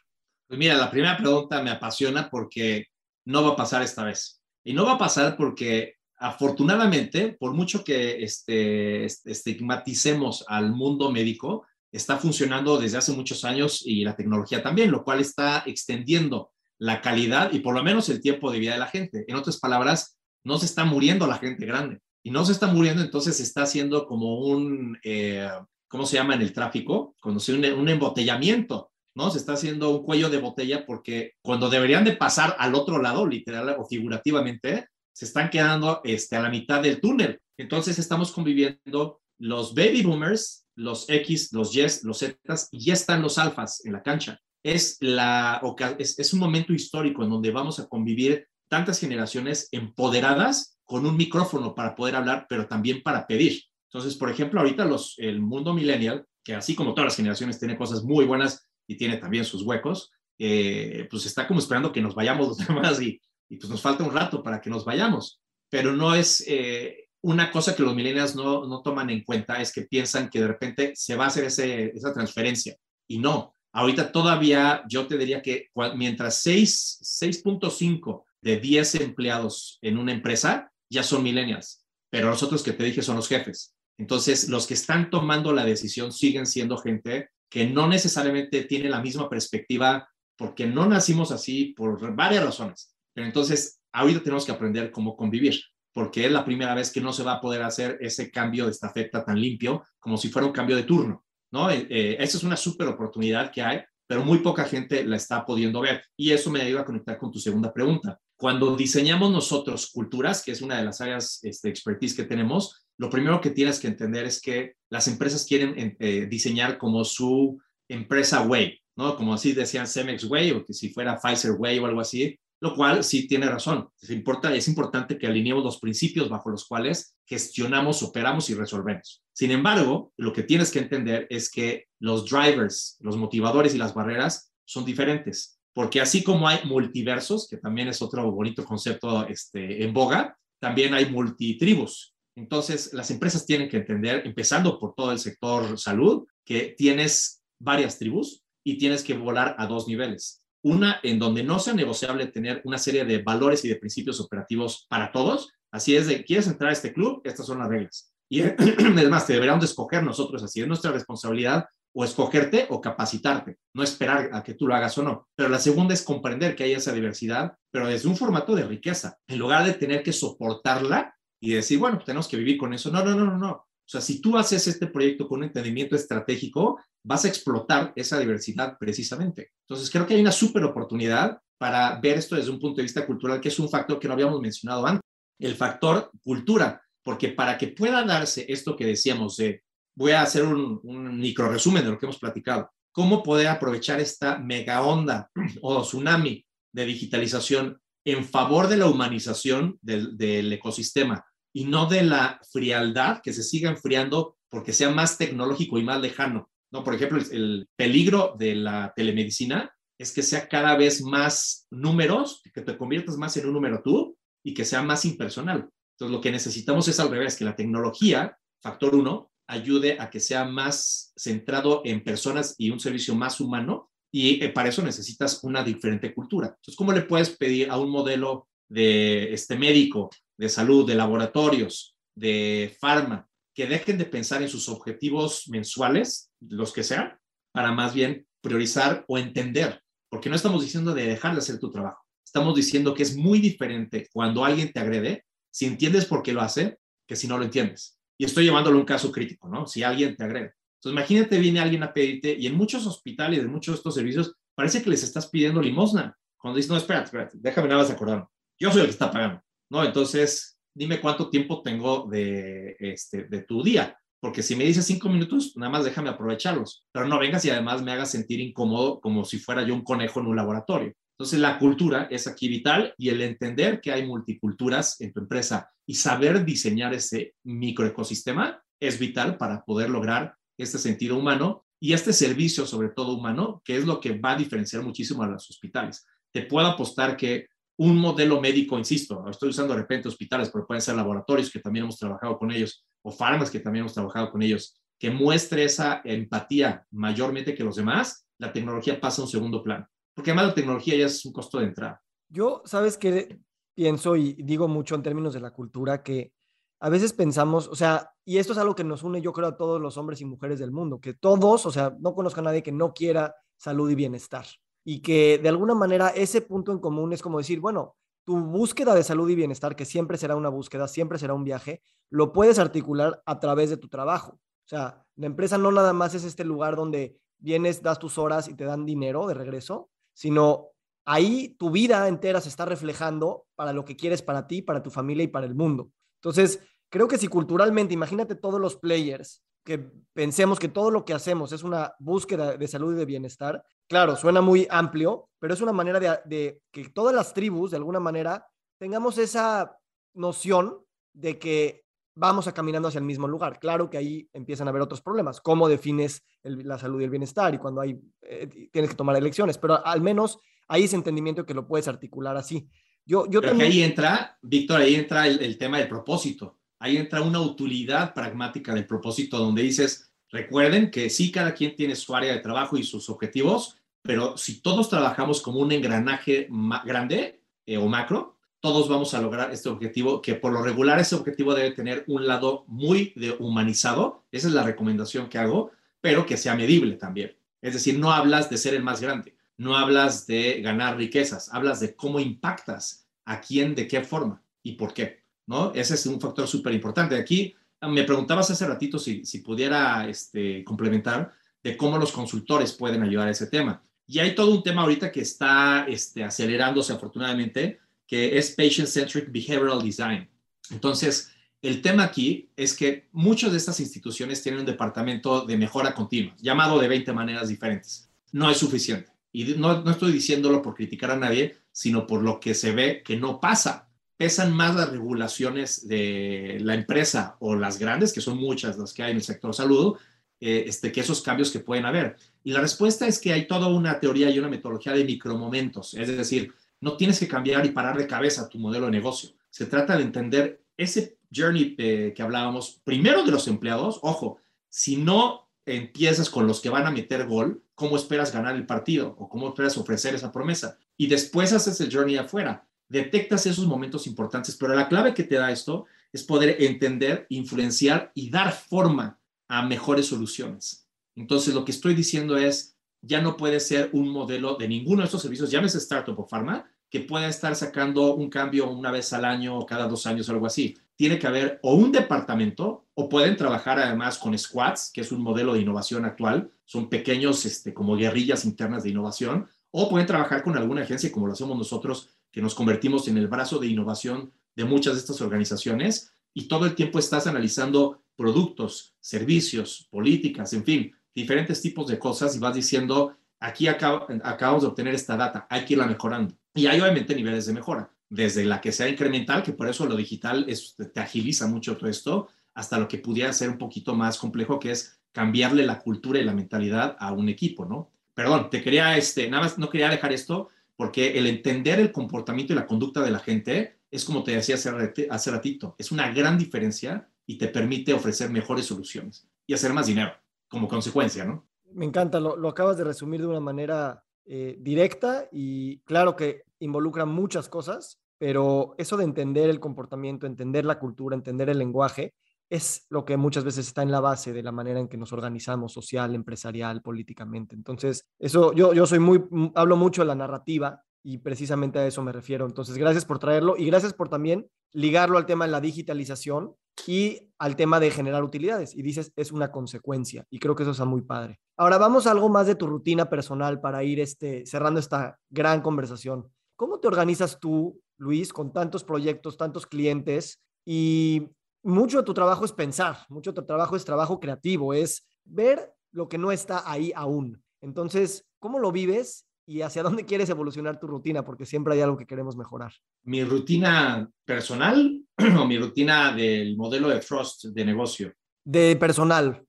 Pues mira, la primera pregunta me apasiona porque no va a pasar esta vez. Y no va a pasar porque afortunadamente, por mucho que este, estigmaticemos al mundo médico, está funcionando desde hace muchos años y la tecnología también, lo cual está extendiendo la calidad y por lo menos el tiempo de vida de la gente. En otras palabras, no se está muriendo la gente grande y no se está muriendo, entonces se está haciendo como un, eh, ¿cómo se llama en el tráfico? Cuando se un, un embotellamiento, ¿no? Se está haciendo un cuello de botella porque cuando deberían de pasar al otro lado, literal o figurativamente, se están quedando este, a la mitad del túnel. Entonces estamos conviviendo los baby boomers los X, los Y, los Z, y ya están los alfas en la cancha. Es, la, es, es un momento histórico en donde vamos a convivir tantas generaciones empoderadas con un micrófono para poder hablar, pero también para pedir. Entonces, por ejemplo, ahorita los, el mundo millennial, que así como todas las generaciones tiene cosas muy buenas y tiene también sus huecos, eh, pues está como esperando que nos vayamos los demás y, pues nos falta un rato para que nos vayamos. Pero no es, eh, una cosa que los millennials no, no, toman en cuenta es que piensan que de repente se va a hacer esa transferencia y no. Ahorita todavía yo te diría que mientras 6.5 de 10 empleados en una empresa ya son millennials, pero los otros que te dije son los jefes. Entonces, los que están tomando la decisión siguen siendo gente que no necesariamente tiene la misma perspectiva porque no nacimos así por varias razones. Pero entonces, ahorita tenemos que aprender cómo convivir porque es la primera vez que no se va a poder hacer ese cambio de estafeta tan limpio como si fuera un cambio de turno, ¿no? Eh, eh, esa es una súper oportunidad que hay, pero muy poca gente la está pudiendo ver. Y eso me ayuda a conectar con tu segunda pregunta. Cuando diseñamos nosotros culturas, que es una de las áreas este, expertise que tenemos, lo primero que tienes que entender es que las empresas quieren eh, diseñar como su empresa way, ¿no? Como así decían Cemex Way o que si fuera Pfizer Way o algo así, lo cual sí tiene razón. Es, importa, es importante que alineemos los principios bajo los cuales gestionamos, operamos y resolvemos. Sin embargo, lo que tienes que entender es que los drivers, los motivadores y las barreras son diferentes, porque así como hay multiversos, que también es otro bonito concepto este, en boga, también hay multitribus. Entonces, las empresas tienen que entender, empezando por todo el sector salud, que tienes varias tribus y tienes que volar a dos niveles una en donde no sea negociable tener una serie de valores y de principios operativos para todos. Así es de, ¿quieres entrar a este club? Estas son las reglas. Y es más, te deberíamos de escoger nosotros, así es nuestra responsabilidad o escogerte o capacitarte, no esperar a que tú lo hagas o no. Pero la segunda es comprender que hay esa diversidad, pero desde un formato de riqueza, en lugar de tener que soportarla y decir, bueno, tenemos que vivir con eso. No, no, no, no. Sea, si tú haces este proyecto con un entendimiento estratégico, vas a explotar esa diversidad precisamente. Entonces, creo que hay una súper oportunidad para ver esto desde un punto de vista cultural, que es un factor que no habíamos mencionado antes, el factor cultura, porque para que pueda darse esto que decíamos, de, voy a hacer un, un micro resumen de lo que hemos platicado, cómo poder aprovechar esta mega onda o tsunami de digitalización en favor de la humanización del, ecosistema y no de la frialdad que se siga enfriando porque sea más tecnológico y más lejano. ¿no? Por ejemplo, el, el peligro de la telemedicina es que sea cada vez más números, que te conviertas más en un número tú y que sea más impersonal. Entonces, lo que necesitamos es al revés, que la tecnología, factor uno, ayude a que sea más centrado en personas y un servicio más humano. Y eh, para eso necesitas una diferente cultura. Entonces, ¿cómo le puedes pedir a un modelo de este médico, de salud, de laboratorios, de farma, que dejen de pensar en sus objetivos mensuales, los que sean, para más bien priorizar o entender? Porque no estamos diciendo de dejar de hacer tu trabajo. Estamos diciendo que es muy diferente cuando alguien te agrede, si entiendes por qué lo hace, que si no lo entiendes y estoy llevándolo a un caso crítico, ¿no? Si alguien te agrede. Entonces, imagínate, viene alguien a pedirte, y en muchos hospitales, en muchos de estos servicios, parece que les estás pidiendo limosna. Cuando dices, no, espérate, espérate, déjame nada más acordar. Yo soy el que está pagando, ¿no? Entonces, dime cuánto tiempo tengo de, este, de tu día. Porque si me dices cinco minutos, nada más déjame aprovecharlos. Pero no vengas y además me hagas sentir incómodo como si fuera yo un conejo en un laboratorio. Entonces, la cultura es aquí vital y el entender que hay multiculturas en tu empresa y saber diseñar ese microecosistema es vital para poder lograr este sentido humano y este servicio, sobre todo humano, que es lo que va a diferenciar muchísimo a los hospitales. Te puedo apostar que un modelo médico, insisto, estoy usando de repente hospitales, pero pueden ser laboratorios que también hemos trabajado con ellos o farmas que también hemos trabajado con ellos, que muestre esa empatía mayormente que los demás, la tecnología pasa a un segundo plano porque además la tecnología ya es un costo de entrada. Yo, sabes que pienso y digo mucho en términos de la cultura que a veces pensamos, o sea, y esto es algo que nos une, yo creo, a todos los hombres y mujeres del mundo, que todos, o sea, no conozco a nadie que no quiera salud y bienestar. Y que de alguna manera ese punto en común es como decir, bueno, tu búsqueda de salud y bienestar, que siempre será una búsqueda, siempre será un viaje, lo puedes articular a través de tu trabajo. O sea, la empresa no nada más es este lugar donde vienes, das tus horas y te dan dinero de regreso, sino ahí tu vida entera se está reflejando para lo que quieres para ti, para tu familia y para el mundo. Entonces, creo que si culturalmente, imagínate todos los players que pensemos que todo lo que hacemos es una búsqueda de salud y de bienestar, claro, suena muy amplio, pero es una manera de, de que todas las tribus, de alguna manera, tengamos esa noción de que vamos a caminando hacia el mismo lugar. Claro que ahí empiezan a haber otros problemas. ¿Cómo defines la salud y el bienestar? Y cuando hay, eh, tienes que tomar elecciones, pero al menos hay ese entendimiento que lo puedes articular así. Yo, yo también... ahí entra, Víctor, ahí entra el, el, tema del propósito. Ahí entra una utilidad pragmática del propósito donde dices, recuerden que sí, cada quien tiene su área de trabajo y sus objetivos, pero si todos trabajamos como un engranaje grande eh, o macro, todos vamos a lograr este objetivo, que por lo regular ese objetivo debe tener un lado muy de humanizado, esa es la recomendación que hago, pero que sea medible también. Es decir, no hablas de ser el más grande, no hablas de ganar riquezas, hablas de cómo impactas a quién, de qué forma y por qué, ¿no? Ese es un factor súper importante. Aquí me preguntabas hace ratito si, si pudiera este, complementar de cómo los consultores pueden ayudar a ese tema. Y hay todo un tema ahorita que está este, acelerándose afortunadamente, que es Patient-Centric Behavioral Design. Entonces, el tema aquí es que muchas de estas instituciones tienen un departamento de mejora continua, llamado de 20 maneras diferentes. No es suficiente. Y no, no estoy diciéndolo por criticar a nadie, sino por lo que se ve que no pasa. Pesan más las regulaciones de la empresa o las grandes, que son muchas las que hay en el sector salud, eh, este, que esos cambios que pueden haber. Y la respuesta es que hay toda una teoría y una metodología de micromomentos. Es decir, no tienes que cambiar y parar de cabeza tu modelo de negocio. Se trata de entender ese journey eh, que hablábamos, primero de los empleados, ojo, si no empiezas con los que van a meter gol, ¿cómo esperas ganar el partido o cómo esperas ofrecer esa promesa? Y después haces el journey afuera, detectas esos momentos importantes, pero la clave que te da esto es poder entender, influenciar y dar forma a mejores soluciones. Entonces, lo que estoy diciendo es, ya no puede ser un modelo de ninguno de estos servicios, llámese startup o pharma, que pueda estar sacando un cambio una vez al año o cada dos años algo así. tiene que haber o un departamento o pueden trabajar además con squads, que es un modelo de innovación actual, son pequeños este, como guerrillas internas de innovación, o pueden trabajar con alguna agencia como lo hacemos nosotros, que nos convertimos en el brazo de innovación de muchas de estas organizaciones y todo el tiempo estás analizando productos, servicios, políticas, en fin, diferentes tipos de cosas y vas diciendo, aquí acabamos de obtener esta data, hay que irla mejorando. Y hay obviamente niveles de mejora, desde la que sea incremental, que por eso lo digital es, te agiliza mucho todo esto, hasta lo que pudiera ser un poquito más complejo, que es cambiarle la cultura y la mentalidad a un equipo, ¿no? Perdón, te quería, este, nada más, no quería dejar esto, porque el entender el comportamiento y la conducta de la gente es como te decía hace, ratito, es una gran diferencia y te permite ofrecer mejores soluciones y hacer más dinero como consecuencia, ¿no? Me encanta, lo, acabas de resumir de una manera eh, directa y claro que involucra muchas cosas, pero eso de entender el comportamiento, entender la cultura, entender el lenguaje, es lo que muchas veces está en la base de la manera en que nos organizamos social, empresarial, políticamente. Entonces, eso yo, yo soy muy, hablo mucho de la narrativa y precisamente a eso me refiero. Entonces, gracias por traerlo y gracias por también ligarlo al tema de la digitalización y al tema de generar utilidades. Y dices, es una consecuencia y creo que eso está muy padre. Ahora vamos a algo más de tu rutina personal para ir este, cerrando esta gran conversación. ¿Cómo te organizas tú, Luis, con tantos proyectos, tantos clientes y mucho de tu trabajo es pensar, mucho de tu trabajo es trabajo creativo, es ver lo que no está ahí aún. Entonces, ¿cómo lo vives y hacia dónde quieres evolucionar tu rutina? Porque siempre hay algo que queremos mejorar. Mi rutina personal o mi rutina del modelo de Trust de negocio. De personal.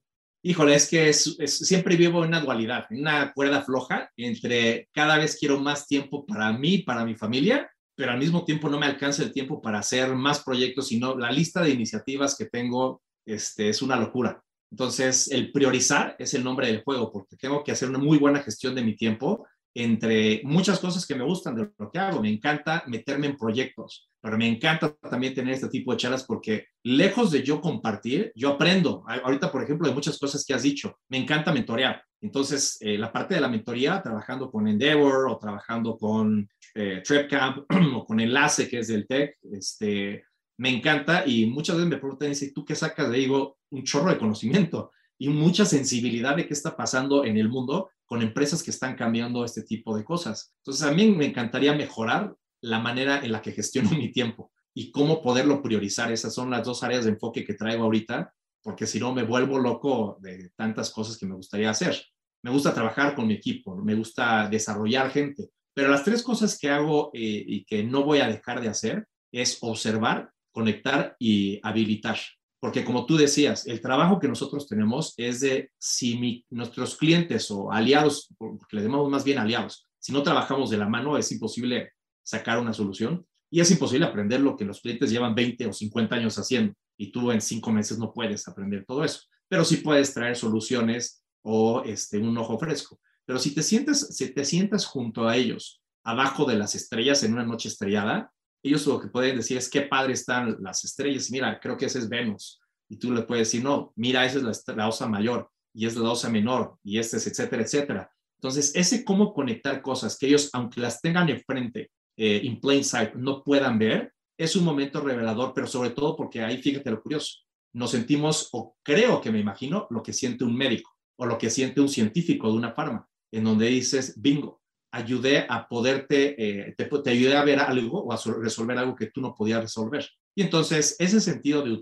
Híjole, es que siempre vivo en una dualidad, en una cuerda floja entre cada vez quiero más tiempo para mí, para mi familia, pero al mismo tiempo no me alcanza el tiempo para hacer más proyectos, sino la lista de iniciativas que tengo este, es una locura. Entonces, el priorizar es el nombre del juego, porque tengo que hacer una muy buena gestión de mi tiempo entre muchas cosas que me gustan de lo que hago. Me encanta meterme en proyectos, pero me encanta también tener este tipo de charlas porque lejos de yo compartir, yo aprendo. Ahorita, por ejemplo, de muchas cosas que has dicho, me encanta mentorear. Entonces, eh, la parte de la mentoría, trabajando con Endeavor o trabajando con eh, TrepCamp o con Enlace, que es del TEC, este, me encanta y muchas veces me preguntan, dice, ¿tú qué sacas? Le digo, un chorro de conocimiento y mucha sensibilidad de qué está pasando en el mundo con empresas que están cambiando este tipo de cosas. Entonces, a mí me encantaría mejorar la manera en la que gestiono mi tiempo y cómo poderlo priorizar. Esas son las dos áreas de enfoque que traigo ahorita, porque si no me vuelvo loco de tantas cosas que me gustaría hacer. Me gusta trabajar con mi equipo, me gusta desarrollar gente, pero las tres cosas que hago eh, y que no voy a dejar de hacer es observar, conectar y habilitar. Porque como tú decías, el trabajo que nosotros tenemos es de si nuestros clientes o aliados, porque le llamamos más bien aliados, si no trabajamos de la mano es imposible sacar una solución y es imposible aprender lo que los clientes llevan 20 o 50 años haciendo y tú en cinco meses no puedes aprender todo eso, pero sí puedes traer soluciones o este, un ojo fresco. Pero si te sientes, si te sientas junto a ellos, abajo de las estrellas en una noche estrellada, ellos lo que pueden decir es qué padre están las estrellas. Mira, creo que ese es Venus. Y tú le puedes decir, no, mira, esa es la, osa mayor y es la osa menor y este es etcétera, etcétera. Entonces, ese cómo conectar cosas que ellos, aunque las tengan enfrente, eh, in plain sight, no puedan ver, es un momento revelador, pero sobre todo porque ahí, fíjate lo curioso, nos sentimos, o creo que me imagino, lo que siente un médico o lo que siente un científico de una farma en donde dices, bingo, ayudé a poderte, eh, te, te, ayudé a ver algo o a resolver algo que tú no podías resolver. Y entonces ese sentido de,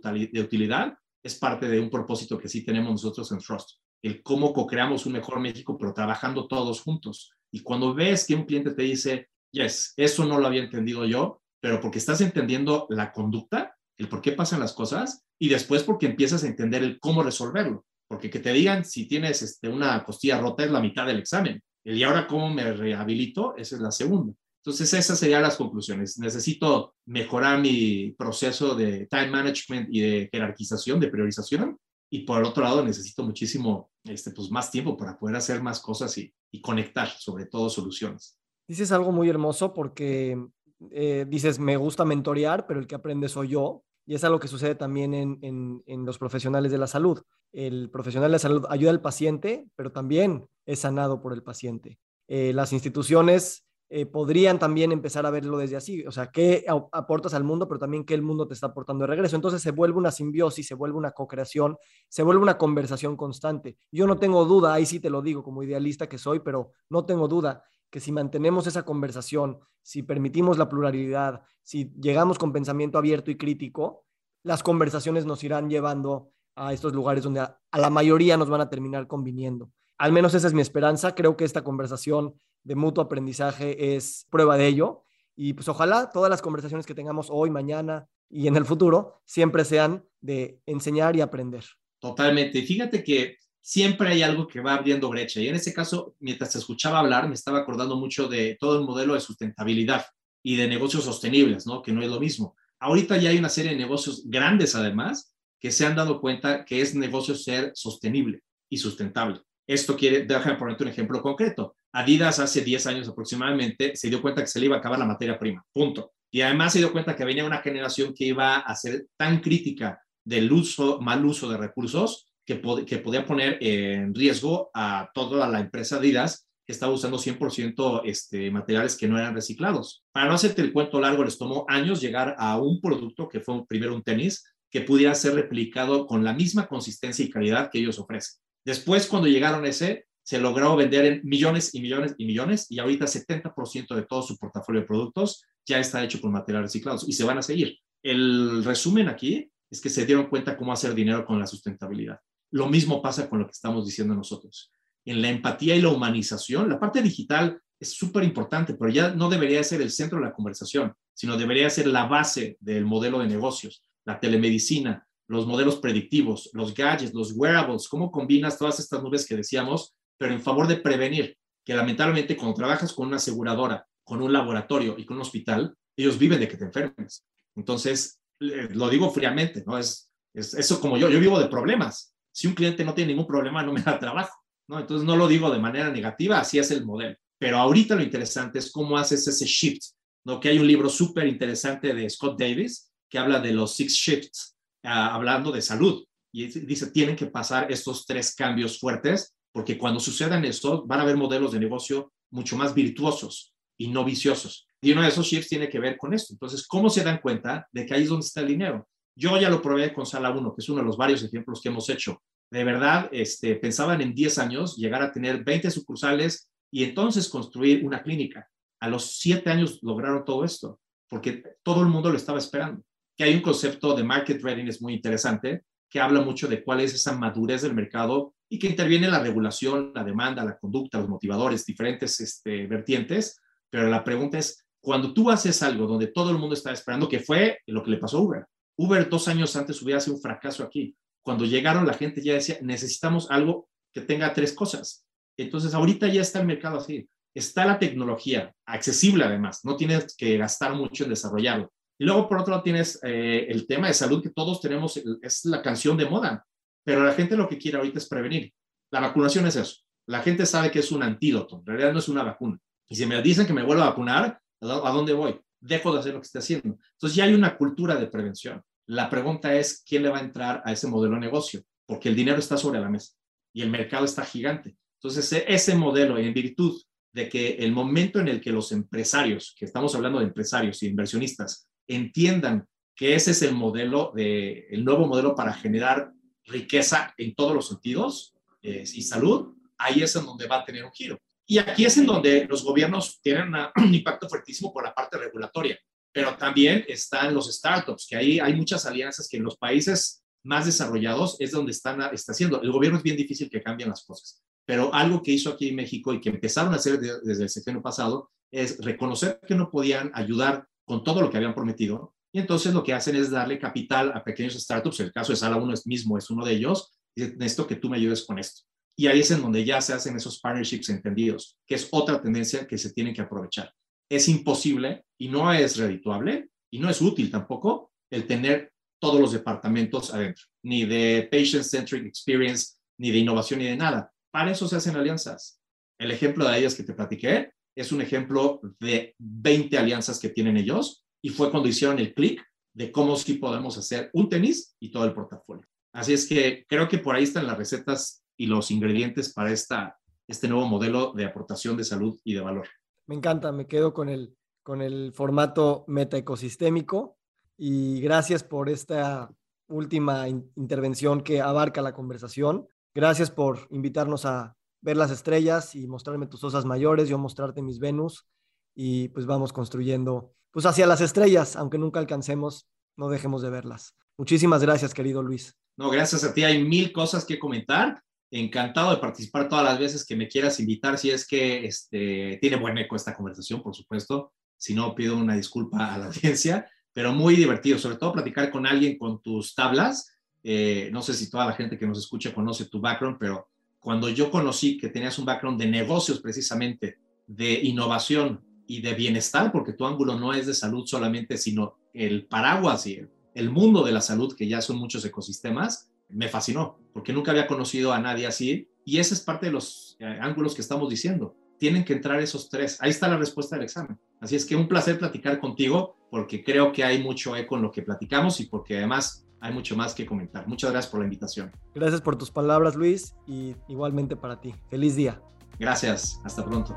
utilidad es parte de un propósito que sí tenemos nosotros en Trust, el cómo co-creamos un mejor México, pero trabajando todos juntos. Y cuando ves que un cliente te dice, yes, eso no lo había entendido yo, pero porque estás entendiendo la conducta, el por qué pasan las cosas, y después porque empiezas a entender el cómo resolverlo. Porque que te digan si tienes este, una costilla rota es la mitad del examen. El y ahora cómo me rehabilito, esa es la segunda. Entonces, esas serían las conclusiones. Necesito mejorar mi proceso de time management y de jerarquización, de priorización. Y por el otro lado, necesito muchísimo, este, pues más tiempo para poder hacer más cosas y, y conectar, sobre todo, soluciones. Dices algo muy hermoso porque eh, dices, me gusta mentorear, pero el que aprende soy yo. Y es algo que sucede también en, en, los profesionales de la salud el profesional de salud ayuda al paciente, pero también es sanado por el paciente. Eh, las instituciones eh, podrían también empezar a verlo desde así, o sea, qué aportas al mundo, pero también qué el mundo te está aportando de regreso. Entonces se vuelve una simbiosis, se vuelve una co-creación, se vuelve una conversación constante. Yo no tengo duda, ahí sí te lo digo como idealista que soy, pero no tengo duda que si mantenemos esa conversación, si permitimos la pluralidad, si llegamos con pensamiento abierto y crítico, las conversaciones nos irán llevando a estos lugares donde a, la mayoría nos van a terminar conviniendo. Al menos esa es mi esperanza. Creo que esta conversación de mutuo aprendizaje es prueba de ello. Y pues ojalá todas las conversaciones que tengamos hoy, mañana y en el futuro siempre sean de enseñar y aprender. Totalmente. Fíjate que siempre hay algo que va abriendo brecha. Y en este caso, mientras te escuchaba hablar, me estaba acordando mucho de todo el modelo de sustentabilidad y de negocios sostenibles, ¿no? Que no es lo mismo. Ahorita ya hay una serie de negocios grandes, además, que se han dado cuenta que es negocio ser sostenible y sustentable. Esto quiere, déjame ponerte un ejemplo concreto. Adidas hace 10 años aproximadamente se dio cuenta que se le iba a acabar la materia prima, punto. Y además se dio cuenta que venía una generación que iba a ser tan crítica del uso, mal uso de recursos, que, que podía poner en riesgo a toda la empresa Adidas que estaba usando 100% este, materiales que no eran reciclados. Para no hacerte el cuento largo, les tomó años llegar a un producto que fue primero un tenis que pudiera ser replicado con la misma consistencia y calidad que ellos ofrecen. Después, cuando llegaron a ese, se logró vender en millones y millones y millones y ahorita 70% de todo su portafolio de productos ya está hecho con materiales reciclados y se van a seguir. El resumen aquí es que se dieron cuenta cómo hacer dinero con la sustentabilidad. Lo mismo pasa con lo que estamos diciendo nosotros. En la empatía y la humanización, la parte digital es súper importante, pero ya no debería ser el centro de la conversación, sino debería ser la base del modelo de negocios, la telemedicina, los modelos predictivos, los gadgets, los wearables, cómo combinas todas estas nubes que decíamos, pero en favor de prevenir, que lamentablemente cuando trabajas con una aseguradora, con un laboratorio y con un hospital, ellos viven de que te enfermes. Entonces, lo digo fríamente, ¿no? Es, es eso como yo, yo vivo de problemas. Si un cliente no tiene ningún problema, no me da trabajo, ¿no? Entonces, no lo digo de manera negativa, así es el modelo. Pero ahorita lo interesante es cómo haces ese shift, ¿no? Que hay un libro súper interesante de Scott Davis que habla de los six shifts, Ah, hablando de salud. Y dice, tienen que pasar estos tres cambios fuertes, porque cuando sucedan esto, van a haber modelos de negocio mucho más virtuosos y no viciosos. Y uno de esos shifts tiene que ver con esto. Entonces, ¿cómo se dan cuenta de que ahí es donde está el dinero? Yo ya lo probé con Sala 1, que es uno de los varios ejemplos que hemos hecho. De verdad, este, pensaban en 10 años llegar a tener 20 sucursales y entonces construir una clínica. A los 7 años lograron todo esto, porque todo el mundo lo estaba esperando que hay un concepto de market readiness muy interesante que habla mucho de cuál es esa madurez del mercado y que interviene la regulación, la demanda, la conducta, los motivadores, diferentes este, vertientes. Pero la pregunta es, cuando tú haces algo donde todo el mundo está esperando, que fue lo que le pasó a Uber. Uber dos años antes hubiera sido un fracaso aquí. Cuando llegaron la gente ya decía, necesitamos algo que tenga tres cosas. Entonces ahorita ya está el mercado así. Está la tecnología, accesible además, no tienes que gastar mucho en desarrollarlo. Y luego, por otro lado, tienes eh, el tema de salud que todos tenemos, es la canción de moda, pero la gente lo que quiere ahorita es prevenir. La vacunación es eso. La gente sabe que es un antídoto, en realidad no es una vacuna. Y si me dicen que me vuelvo a vacunar, ¿a dónde voy? Dejo de hacer lo que estoy haciendo. Entonces ya hay una cultura de prevención. La pregunta es, ¿quién le va a entrar a ese modelo de negocio? Porque el dinero está sobre la mesa y el mercado está gigante. Entonces, e, ese modelo, en virtud de que el momento en el que los empresarios, que estamos hablando de empresarios y inversionistas, entiendan que ese es el modelo, de, el nuevo modelo para generar riqueza en todos los sentidos eh, y salud, ahí es en donde va a tener un giro. Y aquí es en donde los gobiernos tienen un impacto fuertísimo por la parte regulatoria, pero también están los startups, que ahí hay muchas alianzas que en los países más desarrollados es donde están está haciendo. El gobierno es bien difícil que cambien las cosas, pero algo que hizo aquí en México y que empezaron a hacer desde el sexenio pasado es reconocer que no podían ayudar con todo lo que habían prometido. Y entonces lo que hacen es darle capital a pequeños startups. El caso de Sala 1 mismo es uno de ellos. necesito que tú me ayudes con esto. Y ahí es en donde ya se hacen esos partnerships entendidos, que es otra tendencia que se tiene que aprovechar. Es imposible y no es redituable y no es útil tampoco el tener todos los departamentos adentro, ni de patient-centric experience, ni de innovación, ni de nada. Para eso se hacen alianzas. El ejemplo de ellas que te platiqué es un ejemplo de 20 alianzas que tienen ellos y fue cuando hicieron el clic de cómo sí podemos hacer un tenis y todo el portafolio. Así es que creo que por ahí están las recetas y los ingredientes para esta, este nuevo modelo de aportación de salud y de valor. Me encanta, me quedo con el, con el formato metaecosistémico y gracias por esta última intervención que abarca la conversación. Gracias por invitarnos a ver las estrellas y mostrarme tus osas mayores, yo mostrarte mis Venus y pues vamos construyendo pues hacia las estrellas, aunque nunca alcancemos, no dejemos de verlas. Muchísimas gracias, querido Luis. No, gracias a ti. Hay mil cosas que comentar. Encantado de participar todas las veces que me quieras invitar, si es que este, tiene buen eco esta conversación, por supuesto. Si no, pido una disculpa a la audiencia, pero muy divertido, sobre todo platicar con alguien con tus tablas. Eh, no sé si toda la gente que nos escucha conoce tu background, pero cuando yo conocí que tenías un background de negocios precisamente, de innovación y de bienestar, porque tu ángulo no es de salud solamente, sino el paraguas y el mundo de la salud, que ya son muchos ecosistemas, me fascinó, porque nunca había conocido a nadie así. Y ese es parte de los eh, ángulos que estamos diciendo. Tienen que entrar esos tres. Ahí está la respuesta del examen. Así es que un placer platicar contigo, porque creo que hay mucho eco en lo que platicamos y porque además hay mucho más que comentar. Muchas gracias por la invitación. Gracias por tus palabras, Luis, y igualmente para ti. Feliz día. Gracias. Hasta pronto.